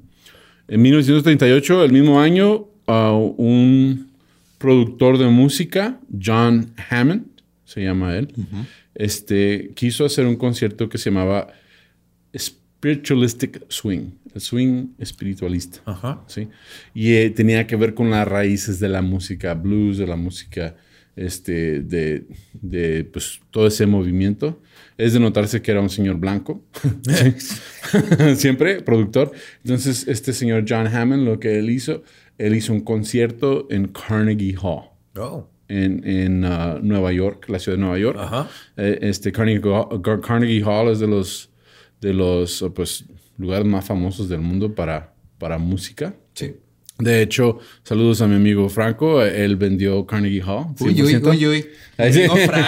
En 1938, el mismo año, ah, un productor de música, John Hammond, se llama él, este, quiso hacer un concierto que se llamaba Spiritualistic Swing, el swing espiritualista. Ajá. ¿sí? Y eh, tenía que ver con las raíces de la música blues, de la música, este, de, de, pues, todo ese movimiento. Es de notarse que era un señor blanco, *laughs* *laughs* siempre productor. Entonces, este señor John Hammond, lo que él hizo, él hizo un concierto en Carnegie Hall Oh. en, en, uh, Nueva York, la ciudad de Nueva York. Ajá. Eh, este Carnegie, Hall- Carnegie Hall es de los, de los pues, lugares más famosos del mundo para, para música. Sí. De hecho, saludos a mi amigo Franco. Él vendió Carnegie Hall. Uy, uy, 100%. uy, uy. Ahí sí. Amigo Franco.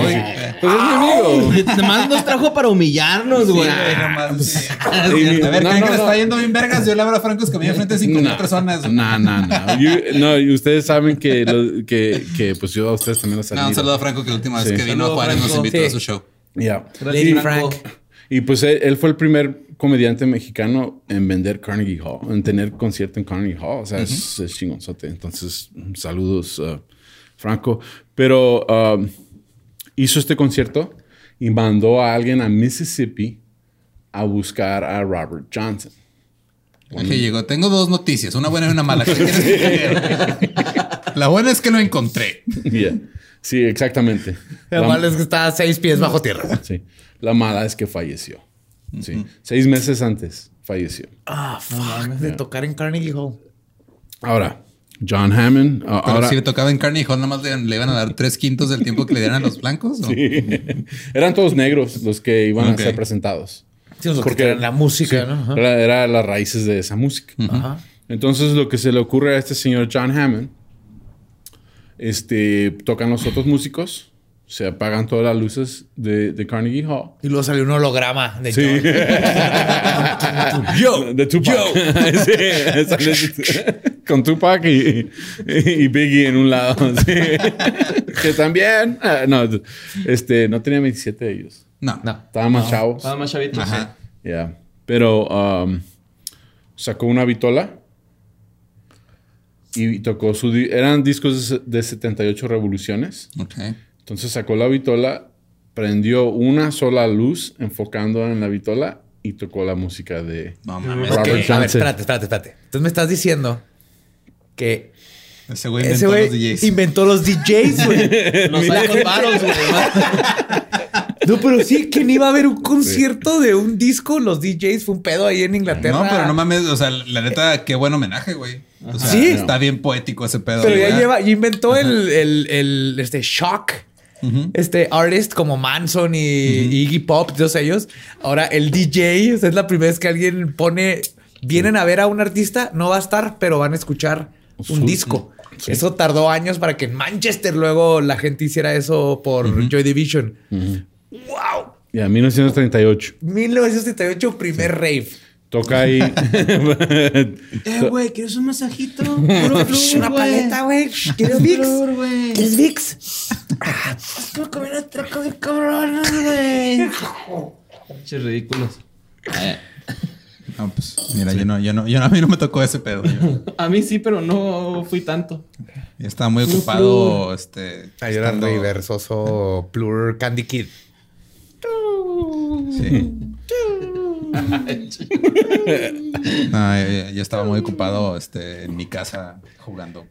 *laughs* Uy. Pues es mi amigo. Nomás nos trajo para humillarnos, güey. Sí, *laughs* no mames. A Y- ver, no, ¿creen no, que le no. está yendo bien vergas? Yo le hablo a Franco Escamilla frente a 5 mil personas. No, no, no. You- no, y ustedes saben que, lo- que, que, pues yo a ustedes también los No, un saludo a Franco que la última Sí. vez que vino a Saludo, Juárez nos invitó Sí. a su show. Ya. Franco. Frank. Y pues él, él fue el primer comediante mexicano en vender Carnegie Hall, en tener concierto en Carnegie Hall. O sea, es, es chingonzote. Entonces, saludos, uh, Franco. Pero um, hizo este concierto y mandó a alguien a Mississippi a buscar a Robert Johnson. Que llegó. Tengo dos noticias, una buena y una mala. *laughs* La buena es que lo encontré. Yeah. Sí, exactamente. *laughs* Lo La- malo es que está a seis pies bajo tierra. *laughs* sí. La mala es que falleció. Sí. Seis meses antes falleció. Ah, fuck. De tocar en Carnegie Hall. Ahora, John Hammond. uh, Pero ahora, si le tocaba en Carnegie Hall, nada más le, le iban a dar tres quintos del tiempo que le dieran a los blancos. ¿o? *laughs* Eran todos negros los que iban a ser presentados. Sí, los que Porque- tienen la música, ¿no? Ajá. Era, era las raíces de esa música. Ajá. Entonces, lo que se le ocurre a este señor John Hammond, este, tocan los otros músicos, se apagan todas las luces de, de Carnegie Hall. Y luego salió un holograma de Sí. John. *laughs* Yo, de Tupac. *laughs* Sí, sale con Tupac y, y Biggie en un lado. *laughs* sí. que también. ah, no, este, no tenía 27 de ellos. No. No. Estaban más chavos. Nada más chavitos. Ajá. Ya. Pero um, sacó una vitola y tocó su... di- Eran discos de, de 78 revoluciones. Ok. Entonces sacó la vitola, prendió una sola luz enfocando en la vitola y tocó la música de... No mames. Robert Ok, A ver, espérate, espérate, espérate. Entonces me estás diciendo que Ese güey inventó güey los DJs. inventó los DJs, güey. *laughs* Los varos, güey. *laughs* No, pero sí, *laughs* ¿quién iba a ver un concierto de un disco? Los DJs fue un pedo ahí en Inglaterra. No, pero no mames, o sea, la neta, qué buen homenaje, güey. O sea, Sí. está bien poético ese pedo. Pero ya lleva, ya inventó el, el, el, este shock. Este artist como Manson y Iggy Pop, todos ellos. Ahora el DJ, o sea, es la primera vez que alguien pone, vienen a ver a un artista, no va a estar, pero van a escuchar un disco. Eso tardó años para que en Manchester luego la gente hiciera eso por Joy Division. ¡Wow! Ya, 1938. 1978, primer rave. Toca ahí. *laughs* Eh, güey, ¿quieres un masajito? *laughs* Puro flúor, Una paleta, güey. ¿Quieres güey. ¿Quieres Vicks? Es como comer una troca de cabrones, güey. Pinches ridículos. No, pues, mira, yo no, yo no, yo no- a mí no me tocó ese pedo. Yo, *laughs* A mí sí, pero no fui tanto. yo estaba muy ocupado, este. Era estando- Rey versoso Plur Candy Kid. Sí. No, yo, estaba muy ocupado, este, en mi casa jugando.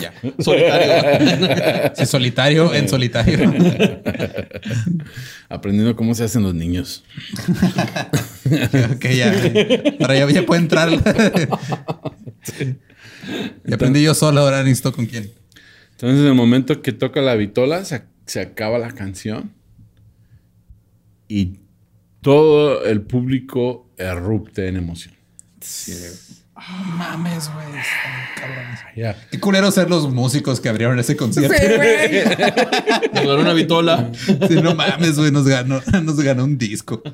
Ya. Solitario. *laughs* Sí, solitario, en solitario. aprendiendo cómo se hacen los niños. ok, ya. Ahora ya, ya puede entrar. Y aprendí yo solo, ahora necesito con quién. Entonces, en el momento que toca la vitola, se, se acaba la canción y todo el público erupte en emoción. Mames, güey. Cabrones. Ya. Qué culero ser los músicos que abrieron ese concierto. *laughs* Nos ganó una vitola. Sí, no mames, güey. Nos ganó, nos ganó un disco. *laughs*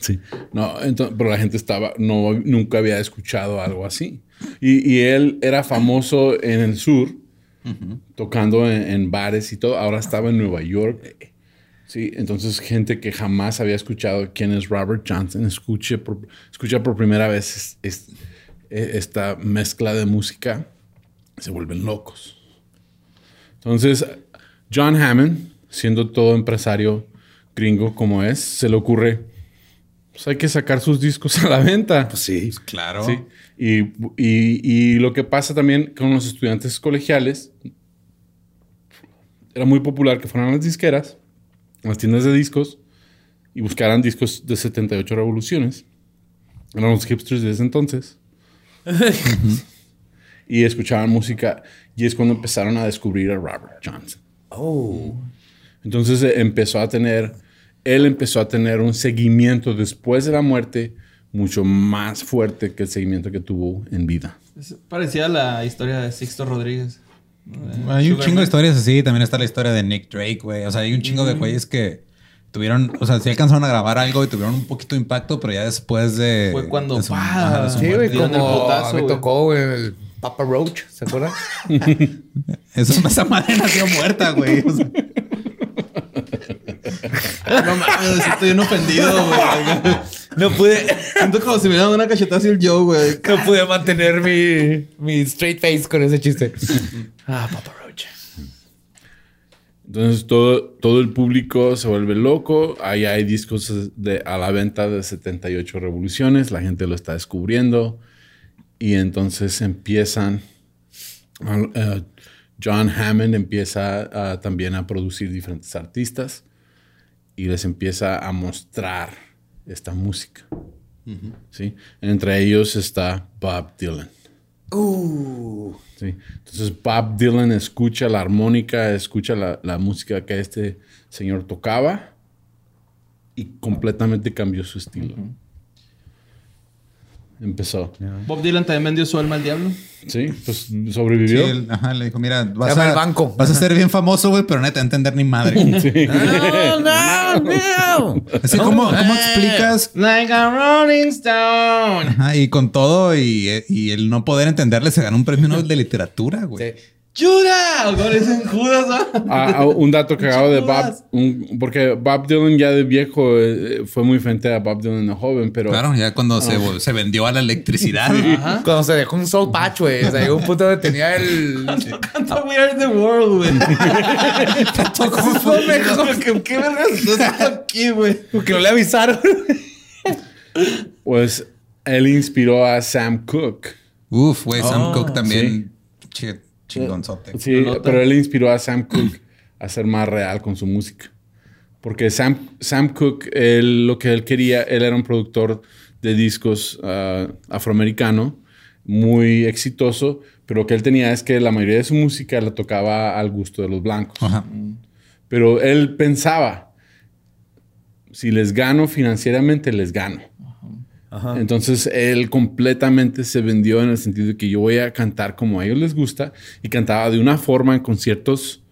Sí. No, entonces, pero la gente estaba, no, nunca había escuchado algo así. Y, y él era famoso en el sur, tocando en, en bares y todo. Ahora estaba en Nueva York. Sí, entonces gente que jamás había escuchado quién es Robert Johnson, escuche por, escucha por primera vez es- es- e- esta mezcla de música, se vuelven locos. Entonces, John Hammond, siendo todo empresario gringo como es, se le ocurre, pues hay que sacar sus discos a la venta. sí. Claro. Sí. Y, y- y lo que pasa también con los estudiantes colegiales, era muy popular que fueran a las disqueras, a las tiendas de discos, y buscaran discos de 78 revoluciones. Eran los hipsters de ese entonces. *laughs* y escuchaban música. Y es cuando empezaron a descubrir a Robert Johnson. Oh. Entonces eh, empezó a tener, él empezó a tener un seguimiento después de la muerte mucho más fuerte que el seguimiento que tuvo en vida. Es parecida a la historia de Sixto Rodríguez. Hay un chingo de historias así. También está la historia de Nick Drake, güey. O sea, hay un chingo de güeyes que tuvieron, o sea, sí alcanzaron a grabar algo y tuvieron un poquito de impacto, pero ya después de. Fue cuando, de su- ajá, de su Sí, güey, como putazo, me güey. tocó güey, el Papa Roach, ¿se acuerdan? *laughs* Eso, esa madre nació muerta, güey. O sea, *laughs* No mames, estoy bien ofendido, güey. No pude, Siento como si me dieran una cachetazo el Joe, güey. no pude mantener mi, mi straight face con ese chiste. ah, Papa Roach. Entonces todo, todo el público se vuelve loco. Ahí hay discos de, a la venta de 78 revoluciones. La gente lo está descubriendo. Y entonces empiezan... eh, John Hammond empieza también a producir diferentes artistas y les empieza a mostrar esta música. ¿sí? Entre ellos está Bob Dylan. Sí. Entonces Bob Dylan escucha la armónica, escucha la, la música que este señor tocaba y completamente cambió su estilo. Empezó. Bob Dylan también vendió su alma al diablo. Sí, pues sí, sobrevivió. él- ajá, le dijo, mira, vas llama a, banco. vas a ser bien famoso, güey, pero no te va a entender ni madre. *laughs* No, no, no. Así, ¿cómo, ¿cómo explicas? Like a Rolling Stone. Ajá, y con todo y, y el no poder entenderle se ganó un premio Nobel de literatura, güey. Sí. ¡Judas! Ahora dicen Judas, ¿no? Ah, ah, un dato *laughs* cagado de Bob, un- porque Bob Dylan ya de viejo eh, fue muy frente a Bob Dylan de joven, pero Claro, ya cuando se, se vendió a la electricidad. Cuando se dejó un soul patch, güey. O sea, llegó un punto donde tenía el. Canta We Are the World, güey. Fue mejor. ¿Qué, qué vergas estás aquí, güey? Porque no le avisaron. pues él inspiró a Sam Cooke Uf, güey, Sam Oh, Cooke también. Shit, chingonzote. Sí, pero él inspiró a Sam Cooke a ser más real con su música. Porque Sam, Sam Cooke, él, lo que él quería, él era un productor de discos ah, afroamericano, muy exitoso, pero lo que él tenía es que la mayoría de su música la tocaba al gusto de los blancos. Ajá. Pero él pensaba, si les gano financieramente, les gano. Entonces él completamente se vendió en el sentido de que yo voy a cantar como a ellos les gusta y cantaba de una forma en conciertos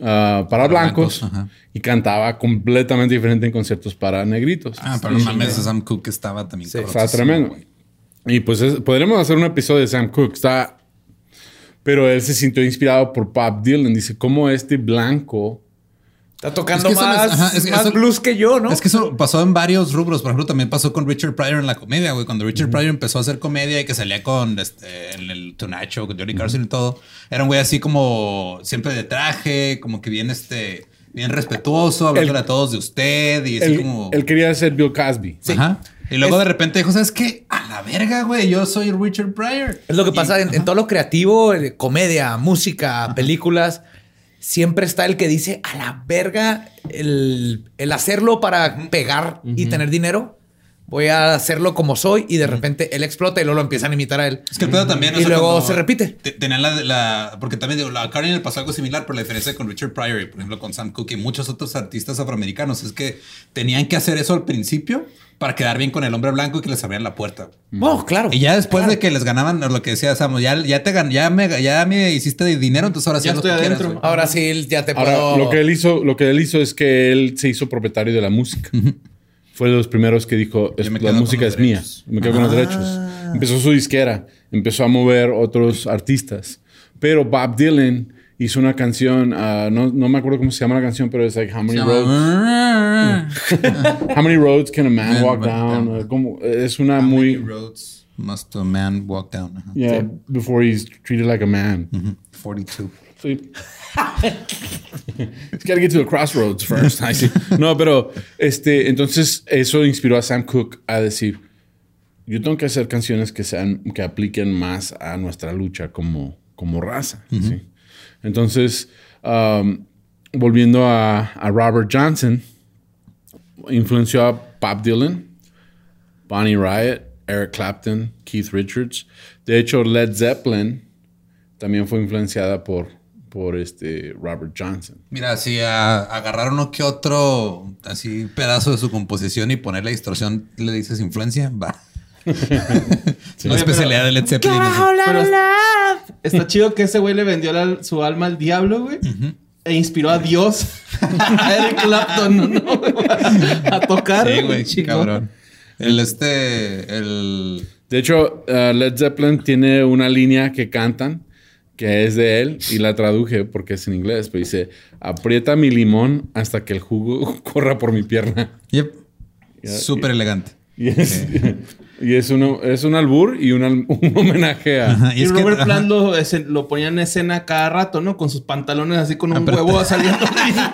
ah, para, blancos, y cantaba completamente diferente en conciertos para negritos. Ah, pero no mames, Sam Cooke estaba también. Está cabroncísimo, tremendo. Y pues es- podremos hacer un episodio de Sam Cooke. Está. Pero él se sintió inspirado por Bob Dylan. Dice, ¿cómo este blanco Está tocando Es que eso más, les- ajá, es que más eso- blues que yo, ¿no? Es que eso pasó en varios rubros. Por ejemplo, también pasó con Richard Pryor en la comedia, güey. Cuando Richard Pryor empezó a hacer comedia y que salía con este, en el Tonight Show, con Johnny Carson y todo, era un güey así como siempre de traje, como que bien, este, bien respetuoso, hablándole a todos de usted y así él, como. él quería ser Bill Cosby. Ajá. Y luego Es- de repente dijo, ¿sabes qué? A la verga, güey. Yo soy Richard Pryor. Es lo que Y- pasa en, en todo lo creativo, eh, comedia, música, películas. Siempre está el que dice a la verga el, el hacerlo para pegar y tener dinero. Voy a hacerlo como soy y de repente él explota y luego lo empiezan a imitar a él. Es que el pedo también. o Y sea, luego se repite. te- Tenían la, la- Porque también digo, la Karen le pasó algo similar, pero la diferencia con Richard Pryor y, por ejemplo, con Sam Cooke y muchos otros artistas afroamericanos es que tenían que hacer eso al principio para quedar bien con el hombre blanco y que les abrían la puerta. Oh, claro. Y ya después de que les ganaban lo que decía Sam, ya, ya te gan- ya me, ya me hiciste dinero, entonces ahora sí Ya estoy adentro. Ahora sí, ya te Ahora, puedo. lo que él hizo, lo que él hizo es que él se hizo propietario de la música. Fue de los primeros que dijo, "Es- Yo me la música es mía. derechos". Me quedo con los derechos. Empezó su disquera, empezó a mover otros artistas. Pero Bob Dylan hizo una canción, ah, no, no me acuerdo cómo se llama la canción, pero es like How Many Roads, llama- *laughs* How Many Roads Can a Man Man Walk Down? down. Uh, como- es una How many muy, roads must a man walk down? Ajá. yeah, before he's treated like a man. Ujú. 42. Sí. He's got to get to the crossroads first. No, pero este, entonces eso inspiró a Sam Cooke a decir, yo tengo que hacer canciones que sean, que apliquen más a nuestra lucha como, como raza. ¿sí? Entonces, um, volviendo a, a Robert Johnson, influenció a Bob Dylan, Bonnie Riot, Eric Clapton, Keith Richards. De hecho, Led Zeppelin también fue influenciada por, por este Robert Johnson. Mira, si a- agarrar uno que otro así pedazo de su composición y poner la distorsión, le dices influencia, va. *laughs* La Oye, especialidad de Led Zeppelin. está chido que ese güey le vendió la- su alma al diablo, güey. E inspiró a Dios, *laughs* a Eric Clapton, ¿no? ¿no? A tocar. Sí, güey, cabrón. El este, el... De hecho, uh, Led Zeppelin tiene una línea que cantan que es de él y la traduje porque es en inglés, pero dice, aprieta mi limón hasta que el jugo *laughs* corra por mi pierna. Yep. Súper elegante. Y es, uno, es un albur y un, al- *laughs* un homenaje a... Ajá, Y, es que- Robert ajá. Plant lo, lo ponía en escena cada rato, ¿no? Con sus pantalones así con un Apretado. huevo saliendo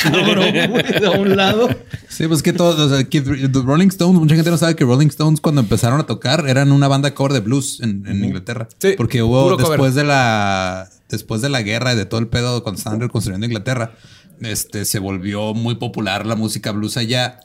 cabrón, *laughs* güey, de un lado. Sí, pues que todos, o sea, que Rolling Stones, mucha gente no sabe que Rolling Stones cuando empezaron a tocar eran una banda cover de blues en, en Inglaterra. Sí, porque hubo cover. después de la después de la guerra y de todo el pedo cuando estaban reconstruyendo Inglaterra, este se volvió muy popular la música blues allá,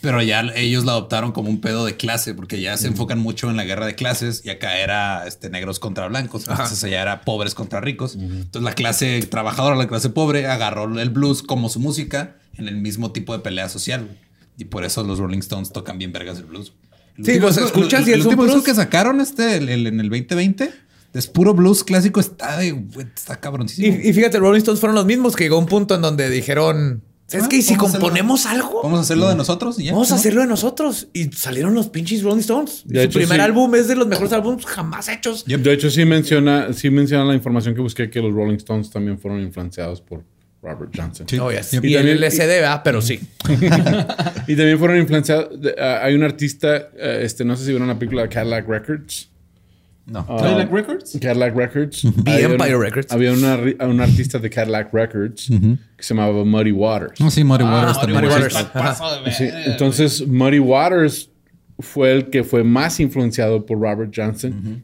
pero ya ellos la adoptaron como un pedo de clase porque ya se enfocan mucho en la guerra de clases y acá era este negros contra blancos, entonces allá era pobres contra ricos. Entonces la clase trabajadora, la clase pobre agarró el blues como su música en el mismo tipo de pelea social. Y por eso los Rolling Stones tocan bien vergas el blues. El Sí, los disco- escuchas y el último que sacaron este el- el- en el 2020 es puro blues clásico. Está está cabroncísimo. Y, y fíjate, Rolling Stones fueron los mismos que llegó a un punto en donde dijeron: ¿Sabes qué? ¿Y si hacerlo. componemos algo? Vamos a hacerlo de nosotros y ya. Vamos a hacerlo de nosotros. Y salieron los pinches Rolling Stones. De Su hecho, primer sí. álbum es de los mejores álbumes jamás hechos. De hecho, sí menciona, sí menciona la información que busqué que los Rolling Stones también fueron influenciados por Robert Johnson. Sí. Oh, yes. Yep. Y, Y el también- LSD, ¿verdad? Pero sí. *laughs* Y también fueron influenciados. hay un artista, eh, este, no sé si vieron la película Cadillac Records. No. Ah, Cadillac Records. Cadillac Records. *laughs* The Había Empire un- Records. Había un artista de Cadillac Records que se llamaba Muddy Waters. No, sí, Muddy Ah, Waters también. Muddy. Waters. Sí, entonces, Muddy Waters fue el que fue más influenciado por Robert Johnson.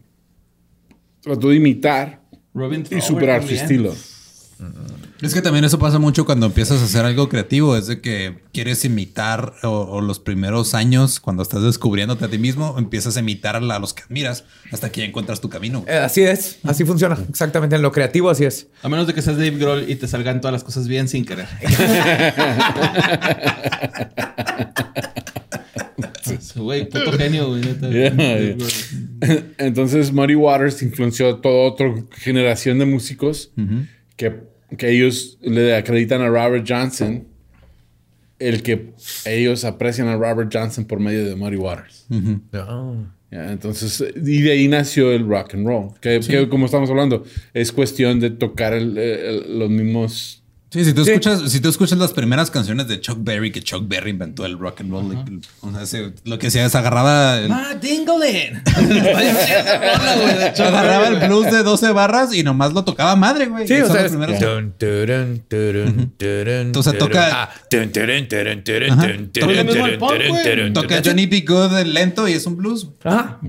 trató de imitar Robin y superar su estilo. Es que también eso pasa mucho cuando empiezas a hacer algo creativo, es de que quieres imitar o, o los primeros años cuando estás descubriéndote a ti mismo, empiezas a imitar a, la- a los que admiras hasta que ya encuentras tu camino. Eh, así es, así funciona. Exactamente, en lo creativo así es. A menos de que seas Dave Grohl y te salgan todas las cosas bien sin querer. *laughs* Güey, puto genio, güey. Yeah. Entonces Muddy Waters influenció a toda otra generación de músicos que, que ellos le acreditan a Robert Johnson el que ellos aprecian a Robert Johnson por medio de Muddy Waters. Ya, entonces, y de ahí nació el rock and roll, que, que como estamos hablando, es cuestión de tocar el- el- los mismos... Sí, si tú, Escuchas, si tú escuchas las primeras canciones de Chuck Berry, que Chuck Berry inventó el rock and roll, o sea, se- lo que hacía es agarraba el, ¡Ah, Dingolin! *laughs* agarraba el blues de 12 barras y nomás lo tocaba madre, güey. Sí, Y o sea, los es- Entonces toca- Toca. Johnny B. Good lento y es un blues. Ajá.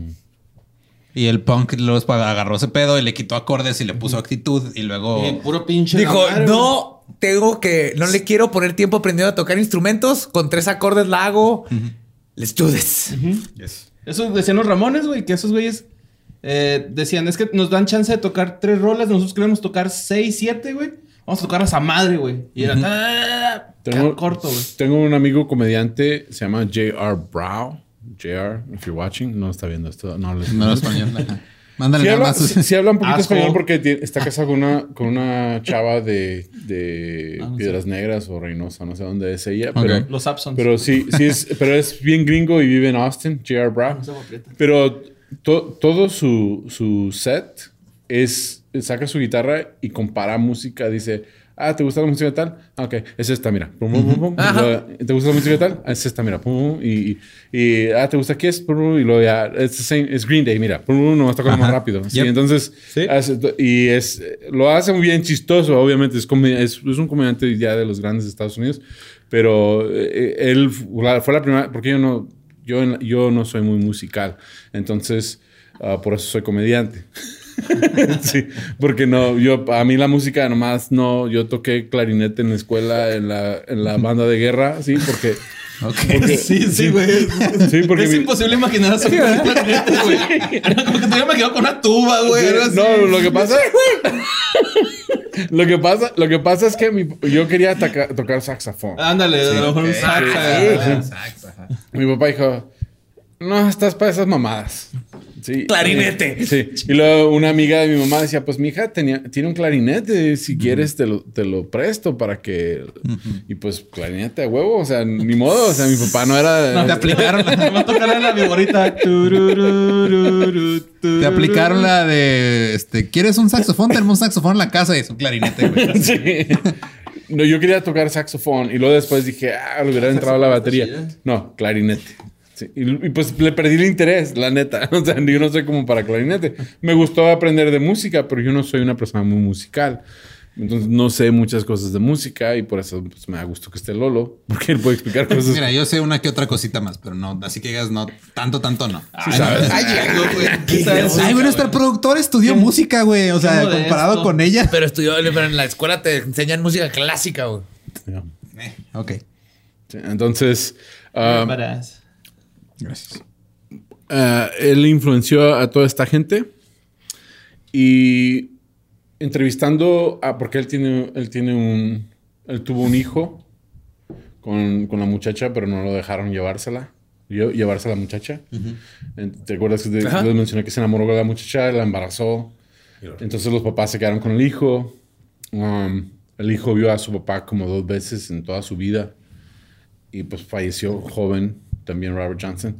Y el punk luego agarró ese pedo y le quitó acordes y le puso actitud y luego... Eh, puro pinche. Dijo, madre, no tengo que, no le quiero poner tiempo aprendiendo a tocar instrumentos. Con tres acordes la hago. Let's do this. Yes. Eso decían los Ramones, güey, que esos güeyes eh, decían, es que nos dan chance de tocar tres rolas, nosotros queremos tocar seis, siete, güey. Vamos a tocarlas a madre, güey. Y era "Ah", Tengo, corto, güey. tengo un amigo comediante, se llama J.R. Brow. J.R., if you're watching, no está viendo esto, no les No español. *laughs* Mándale Sí nada habla, más. un poquito español porque está casado con una, con una chava de, de Ah, no sé. Piedras Negras o Reynosa, no sé dónde es ella. Pero. Los Absons. pero sí, sí es, pero es bien gringo y vive en Austin, J.R. Brown. Guaprieta. Pero to- todo su, su set es, saca su guitarra y compara música, dice, ah, ¿te gusta la música tal? Ah, ok, es esta, mira. Pum, pum, pum, ¿Te gusta la música tal? Es esta, mira. Y, y, ah, ¿te gusta Kiss? Pum, y luego ya, es, es Green Day, mira. Nomás toca más rápido. Sí, Yep. entonces, hace- y es, lo hace muy bien chistoso, obviamente, es, es, es un comediante ya de los grandes de Estados Unidos, pero eh, él fue la, primera, porque yo no, yo, yo no soy muy musical, entonces, ah, por eso soy comediante. *laughs* *laughs* sí, porque no, yo, a mí la música nomás no, yo toqué clarinete en la escuela, en la, en la banda de guerra, sí, porque... porque- Sí, sí, güey. Sí, porque es mi- imposible imaginar un clarinete, güey. Como que te hubiera imaginado con una tuba, güey. No, lo que pasa lo que pasa, lo que pasa es que mi- yo quería tocar saxofón. Ándale, a lo mejor un sax. Mi papá dijo, no, estás para esas mamadas. Sí. Clarinete. Sí. Y luego una amiga de mi mamá decía, pues mi hija tenía, tiene un clarinete, si quieres te lo, te lo presto para que... Y pues clarinete a huevo, o sea, ni modo, o sea, mi papá no era... Te aplicaron, Me va a tocar la viborita. Te aplicaron la de, este, ¿quieres un saxofón? Tenemos un saxofón en la casa y es un clarinete, güey. *laughs* Sí. No, yo quería tocar saxofón y luego después dije, ah, le hubiera entrado la batería. No, clarinete. Sí, Y, y pues le perdí el interés, la neta. *laughs* O sea, yo no soy como para clarinete. Me gustó aprender de música, pero yo no soy una persona muy musical. Entonces no sé muchas cosas de música y por eso pues, me da gusto que esté Lolo, *laughs* porque él puede explicar *laughs* cosas. Mira, yo sé una que otra cosita más, pero no, así que digas, no, tanto, tanto no. Sí sabes. Ay, güey. ¿Sabes? Ay, bueno, hasta el productor estudió música, güey. O sea, comparado con ella. Pero estudió, pero en la escuela te enseñan música clásica, güey. Ya. Eh, ok. Sí, Entonces, Badass. Gracias. Ah, él influenció a toda esta gente y entrevistando a, porque él tiene, él tiene un, él tuvo un hijo con, con la muchacha, pero no lo dejaron llevársela, lle- llevarse a la muchacha. ¿Te acuerdas que te- les mencioné que se enamoró de la muchacha, la embarazó? Entonces los papás se quedaron con el hijo. Um, el hijo vio a su papá como dos veces en toda su vida y pues falleció joven también Robert Johnson.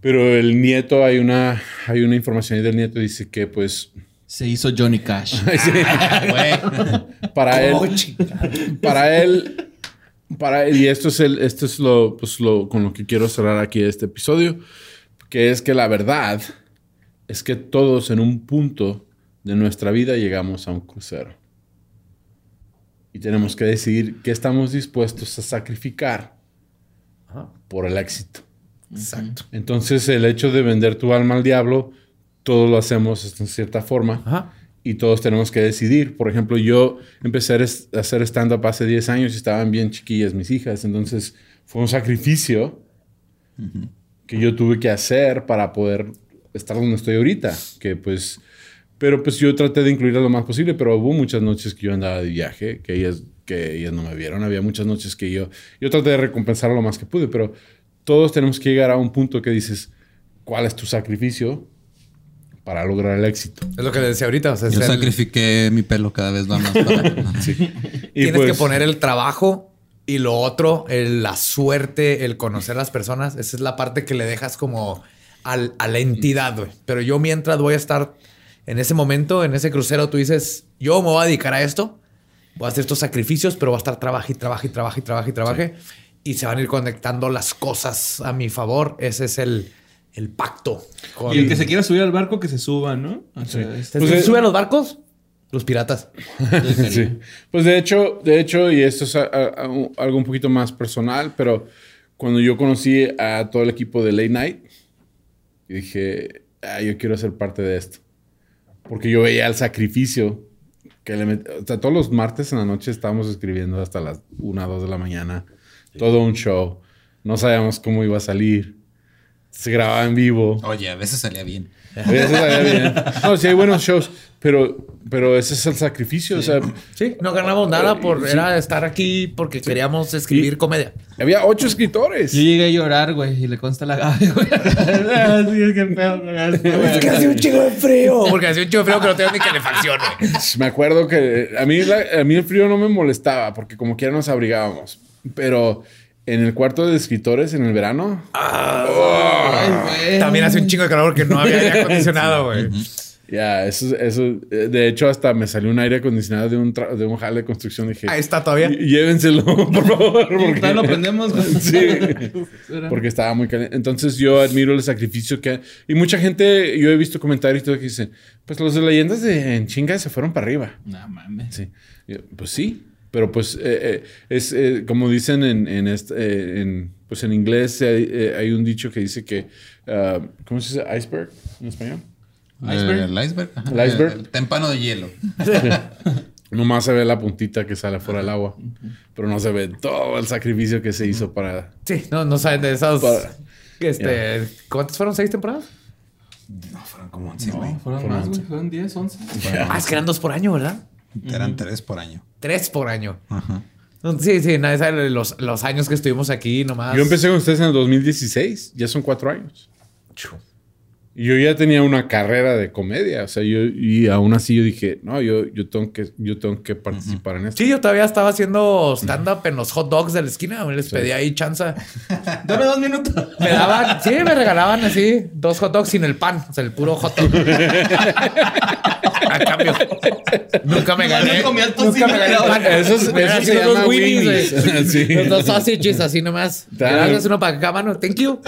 Pero el nieto, hay una, hay una información ahí del nieto, dice que pues Se hizo Johnny Cash. *laughs* *laughs* para él, para él, para él, y esto es, el, esto es lo, pues lo con lo que quiero cerrar aquí este episodio, que es que la verdad es que todos en un punto de nuestra vida llegamos a un crucero. Y tenemos que decidir qué estamos dispuestos a sacrificar por el éxito. Exacto. Entonces, el hecho de vender tu alma al diablo todos lo hacemos en cierta forma Ajá. y todos tenemos que decidir. Por ejemplo, yo empecé a hacer stand-up hace 10 años y estaban bien chiquillas mis hijas, entonces fue un sacrificio que yo tuve que hacer para poder estar donde estoy ahorita, que pues, pero pues yo traté de incluirlas lo más posible, pero hubo muchas noches que yo andaba de viaje, que ellas, que ellas no me vieron, había muchas noches que yo, yo traté de recompensar lo más que pude, pero todos tenemos que llegar a un punto que dices, ¿cuál es tu sacrificio para lograr el éxito? Es lo que le decía ahorita. O sea, Yo el- sacrifiqué mi pelo cada vez va más *laughs* para... Y tienes pues- que poner el trabajo y lo otro, el- la suerte, el conocer a las personas. Esa es la parte que le dejas como al- a la entidad, güey. Pero yo mientras voy a estar en ese momento, en ese crucero, tú dices, yo me voy a dedicar a esto, voy a hacer estos sacrificios, pero voy a estar trabaje y trabaje y trabaje y trabaje y trabaje. Y se van a ir conectando las cosas a mi favor. Ese es el, el pacto. con- Y el que se quiera subir al barco, que se suba, ¿no? O sea, este- ¿Se Pues, suben los barcos? Los piratas. *laughs* Sí. Pues de hecho, de hecho, y esto es a- a- a un- algo un poquito más personal, pero cuando yo conocí a todo el equipo de Late Night, dije, ah, yo quiero ser parte de esto. Porque yo veía el sacrificio que le met- O sea, todos los martes en la noche estábamos escribiendo hasta las 1, 2 de la mañana. Todo un show. No sabíamos cómo iba a salir. Se grababa en vivo. Oye, a veces salía bien. A veces salía bien. *laughs* No, sí hay buenos shows, pero, pero ese es el sacrificio. O sea, Sí, no ganamos nada por Sí. era estar aquí porque queríamos escribir comedia. había ocho escritores. Yo llegué a llorar, güey, y le consta la *laughs* gabe, güey. Así es que pedo con esto, güey. hacía un chingo de frío. *laughs* Porque hacía un chingo de frío que no tengo ni calefacción, *laughs* güey. Me acuerdo que a mí, la- a mí el frío no me molestaba porque como quiera nos abrigábamos. Pero en el cuarto de escritores en el verano, Ay, güey. También hace un chingo de calor porque no había aire acondicionado, güey. Ya, eso, eso, eh, de hecho hasta me salió un aire acondicionado de un, tra- de un jale de construcción. Dije, Ahí está todavía. "Llé- llévenselo, *laughs* por favor. Porque, lo prendemos. *laughs* Sí. porque estaba muy caliente. Entonces yo admiro el sacrificio que... Y mucha gente, yo he visto comentarios y todo que dicen, pues los de leyendas de en chinga se fueron para arriba. No mames. Sí. Yo, Pues sí, pero pues eh, eh, es eh, como dicen en, en, este, eh, en, pues en inglés hay, eh, hay un dicho que dice que, ah, ¿cómo se dice? Iceberg en español. Iceberg. Eh, El iceberg. ajá. El iceberg. El témpano de hielo. *laughs* Nomás se ve la puntita que sale fuera del agua, pero no se ve todo el sacrificio que se hizo para... Sí, no, no saben de esas. Para- Este, ¿Cuántas fueron? ¿Seis temporadas? No, fueron como 11, güey. No, fueron más, güey. Fueron 10, 11. Ah, es que eran dos por año, ¿verdad? Eran tres por año. Tres por año. Ajá. Sí, sí, nadie sabe los, los años que estuvimos aquí nomás. Yo empecé con ustedes en el 2016, ya son cuatro años. Y yo ya tenía una carrera de comedia, o sea, yo, y aún así yo dije, no, yo, yo, tengo, que, yo tengo que participar en esto. Sí, yo todavía estaba haciendo stand-up en los hot dogs de la esquina. Les pedí ahí chanza. *laughs* Dame dos minutos. Me daban, sí, me regalaban así dos hot dogs sin el pan, o sea, el puro hot dog. *laughs* A cambio. Nunca me gané. me comí el Nunca me gané pan. Eso es- Me eso se los llama Winnies, Winnies. *laughs* Sí. Los dos sausages así nomás. Gracias uno para cada mano. Thank you.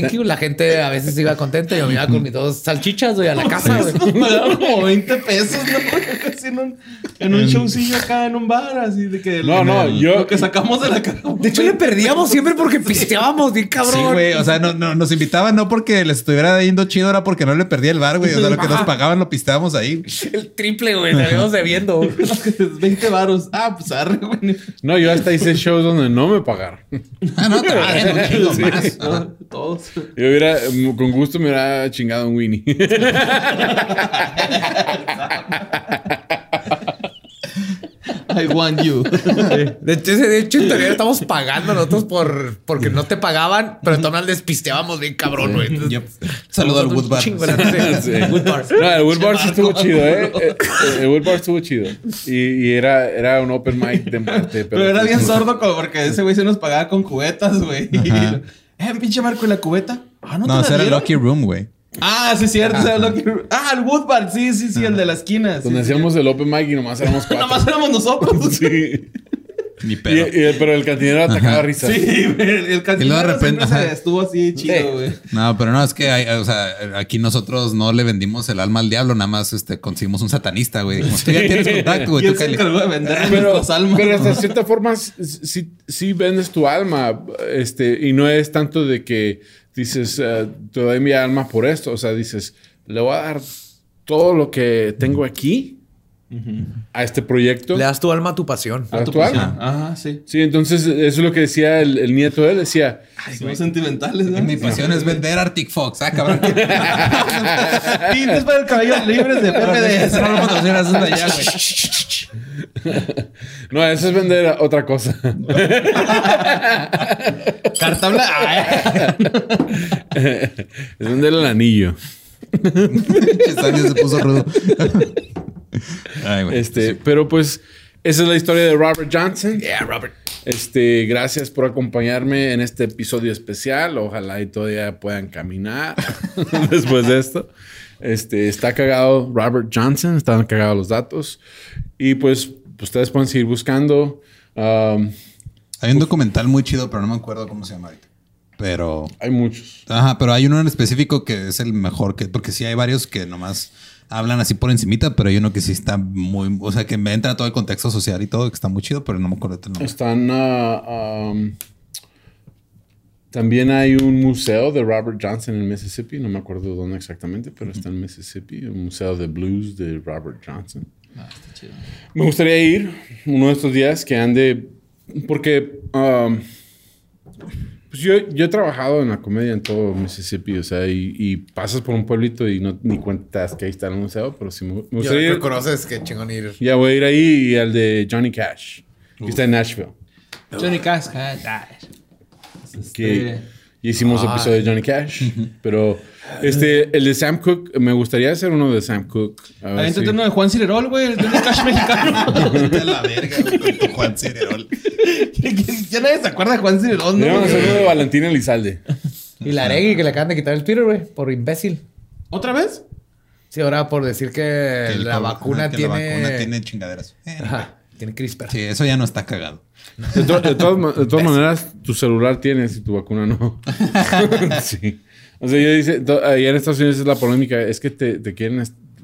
Thank you. La gente a veces iba contenta. Yo me iba con mis dos salchichas, güey, a la casa, güey. *laughs* Me daban como 20 pesos, ¿no? Así *laughs* en un, en un showcillo acá en un bar, así de que. No, no, yo- Lo que sacamos de la cara. De hecho, le perdíamos siempre porque *laughs* pisteábamos bien cabrón. Sí, güey. O sea, no, no, nos invitaban no porque les estuviera yendo chido, era porque no le perdía el bar, güey. O sea, lo que nos pagaban lo pisteábamos ahí. El triple, güey. Salimos debiendo. 20 varos. Ah, pues arre, güey. No, yo hasta hice shows donde no me pagaron. Ah, no, un chingo Sí. más. No, Todos. Yo hubiera, con gusto me hubiera chingado un Winnie. I want you. De hecho, de hecho, en teoría estamos pagando nosotros por porque no te pagaban, pero entonces despisteábamos bien cabrón, güey. Yep. Saludo al Wood Bar. Chingo, la neta, sí. Sí. Wood. No, el Wood Bar sí estuvo chido, ¿eh? El Bar estuvo chido. Y, y era, era un open mic de Marte. Pero era bien sordo como porque ese güey se nos pagaba con cubetas, güey. Ajá. Eh, pinche Marco, ¿y la cubeta? Ah, no, No, te ese la era el dieron? Lucky Room, güey. Ah, sí, es cierto. ese era el Lucky Room. Ah, el Wood Bar. Sí, sí, sí, el de la esquina. Donde sí. hacíamos el open mic y nomás éramos *laughs* cuatro. Nomás éramos nosotros. *laughs* Sí. Ni pedo. y- pero el cantinero atacaba risa. Sí, güey. El cantinero de repente, se ajá. estuvo así Sí. chido, güey. No, pero no, es que hay, o sea, aquí nosotros no le vendimos el alma al diablo, nada más este, conseguimos un satanista, güey. Dijimos, tú ya tienes contacto, güey. Tú se cáele". encargó de vender Pero, almas. pero hasta cierta forma sí, sí vendes tu alma. Este, y no es tanto de que, dices, eh, te doy mi alma por esto. O sea, dices, le voy a dar todo lo que tengo aquí a este proyecto. Le das tu alma a tu pasión. a Tu tu pasión. alma. Ajá, sí. Sí, entonces eso es lo que decía el, el nieto de él. Decía, Somos sentimentales, ¿no? *laughs* Mi pasión es vender Arctic Fox. Ah, cabrón. *laughs* Tintes para el cabello libres de PPD. No lo patrocinas desde allá, güey. *laughs* no, eso es vender otra cosa. Carta blanca. es vender el anillo. Se puso rudo. Ay, güey. Este, pero pues esa es la historia de Robert Johnson. Yeah, Robert. Este, gracias por acompañarme en este episodio especial. Ojalá y todavía puedan caminar *laughs* después de esto. Este, está cagado Robert Johnson, están cagados los datos. Y pues ustedes pueden seguir buscando. Um, Hay un documental muy chido, pero no me acuerdo cómo se llama ahorita. Pero. hay muchos. Ajá, pero hay uno en específico que es el mejor que. Porque sí hay varios que nomás hablan así por encimita, pero hay uno que sí está muy. O sea, que me entra todo el contexto social y todo, que está muy chido, pero no me acuerdo el nombre. Están. ah, um, también hay un museo de Robert Johnson en Mississippi. No me acuerdo dónde exactamente, pero está en Mississippi. Un museo de blues de Robert Johnson. Me gustaría ir uno de estos días que ande. Porque. um, pues yo, yo he trabajado en la comedia en todo Mississippi, o sea, y, y pasas por un pueblito y no ni cuentas que ahí está el museo, pero sí me, me Yo gustaría que ir. conoces que chingón ir. Ya voy a ir ahí y al de Johnny Cash, que está en Nashville. Johnny Cash. que Este- ya hicimos Ah. episodio de Johnny Cash, pero este, el de Sam Cooke, me gustaría hacer uno de Sam ver Aviéntate si- uno de Juan Cirerol, güey. El Johnny Cash mexicano. *laughs* La verga, güey, con tu Juan Cirerol. Ya nadie se acuerda de Juan Cirerol, ¿no? Uno de Valentín Elizalde. Y la Aregui que le acaban de quitar el Twitter, güey, por imbécil. ¿Otra vez? Sí, ahora por decir que, la vacuna que tiene. La vacuna tiene chingaderas. Eh, Ajá, tiene CRISPR. Sí, eso ya no está cagado. De, to- de todas, ma- de todas maneras, tu celular tienes y tu vacuna no. *laughs* sí. O sea, yo dice, allá en Estados Unidos es la polémica, es que te, te quieren,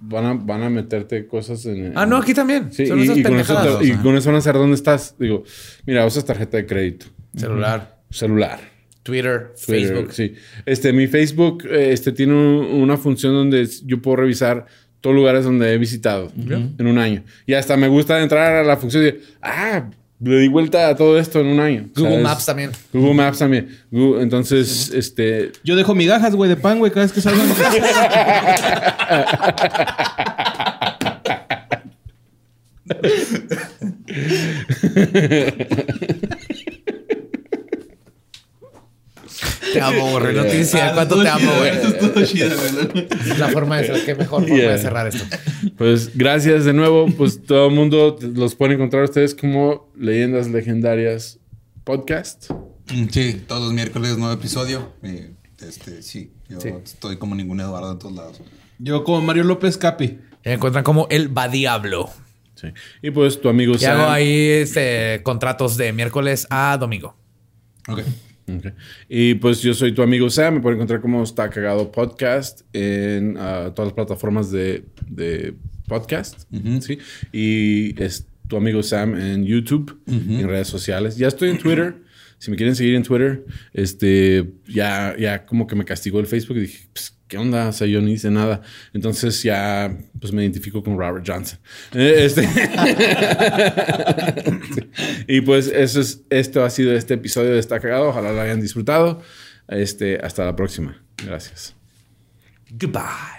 van a, van a meterte cosas en... Ah, no, aquí también. Sí, Son y, esas y con eso y con van a saber dónde estás. Digo, mira, usas tarjeta de crédito, Celular, celular. Twitter, Twitter, Facebook. Sí. Este, mi Facebook eh, este, tiene un- una función donde yo puedo revisar todos los lugares donde he visitado en un año. Y hasta me gusta entrar a la función de, ah, le di vuelta a todo esto en un año. Google ¿Sabes? Maps también. Google Maps también. Google- entonces, este... Yo dejo migajas, güey, de pan, güey, cada vez que salgo. *laughs* *laughs* Te amo, güey. Noticia. ¿Cuánto te amo, güey? Eso estuvo chido, güey. Es la forma de cerrar. Qué mejor forma Yeah. de cerrar esto. Pues gracias de nuevo. Pues todo el mundo los puede encontrar ustedes como Leyendas Legendarias Podcast. Sí, todos los miércoles nuevo episodio. Y, este, sí, yo Sí. estoy como ningún Eduardo en todos lados. Yo como Mario López Capi. Me encuentran como el Va Diablo. Sí. Y pues tu amigo Y Sam. hago ahí este, contratos de miércoles a domingo. Ok. Y pues yo soy tu amigo Sam. Me pueden encontrar como Está Cagado Podcast en ah, todas las plataformas de, de podcast. ¿sí? Y es tu amigo Sam en YouTube, en redes sociales. Ya estoy en Twitter. Si me quieren seguir en Twitter, este, ya, ya como que me castigó el Facebook y dije, pues, ¿qué onda? O sea, yo ni hice nada. Entonces ya, pues me identifico con Robert Johnson. Eh, Este. *laughs* Y pues eso es, esto ha sido este episodio de Está Cagado. Ojalá lo hayan disfrutado. Este, hasta la próxima. Gracias. Goodbye.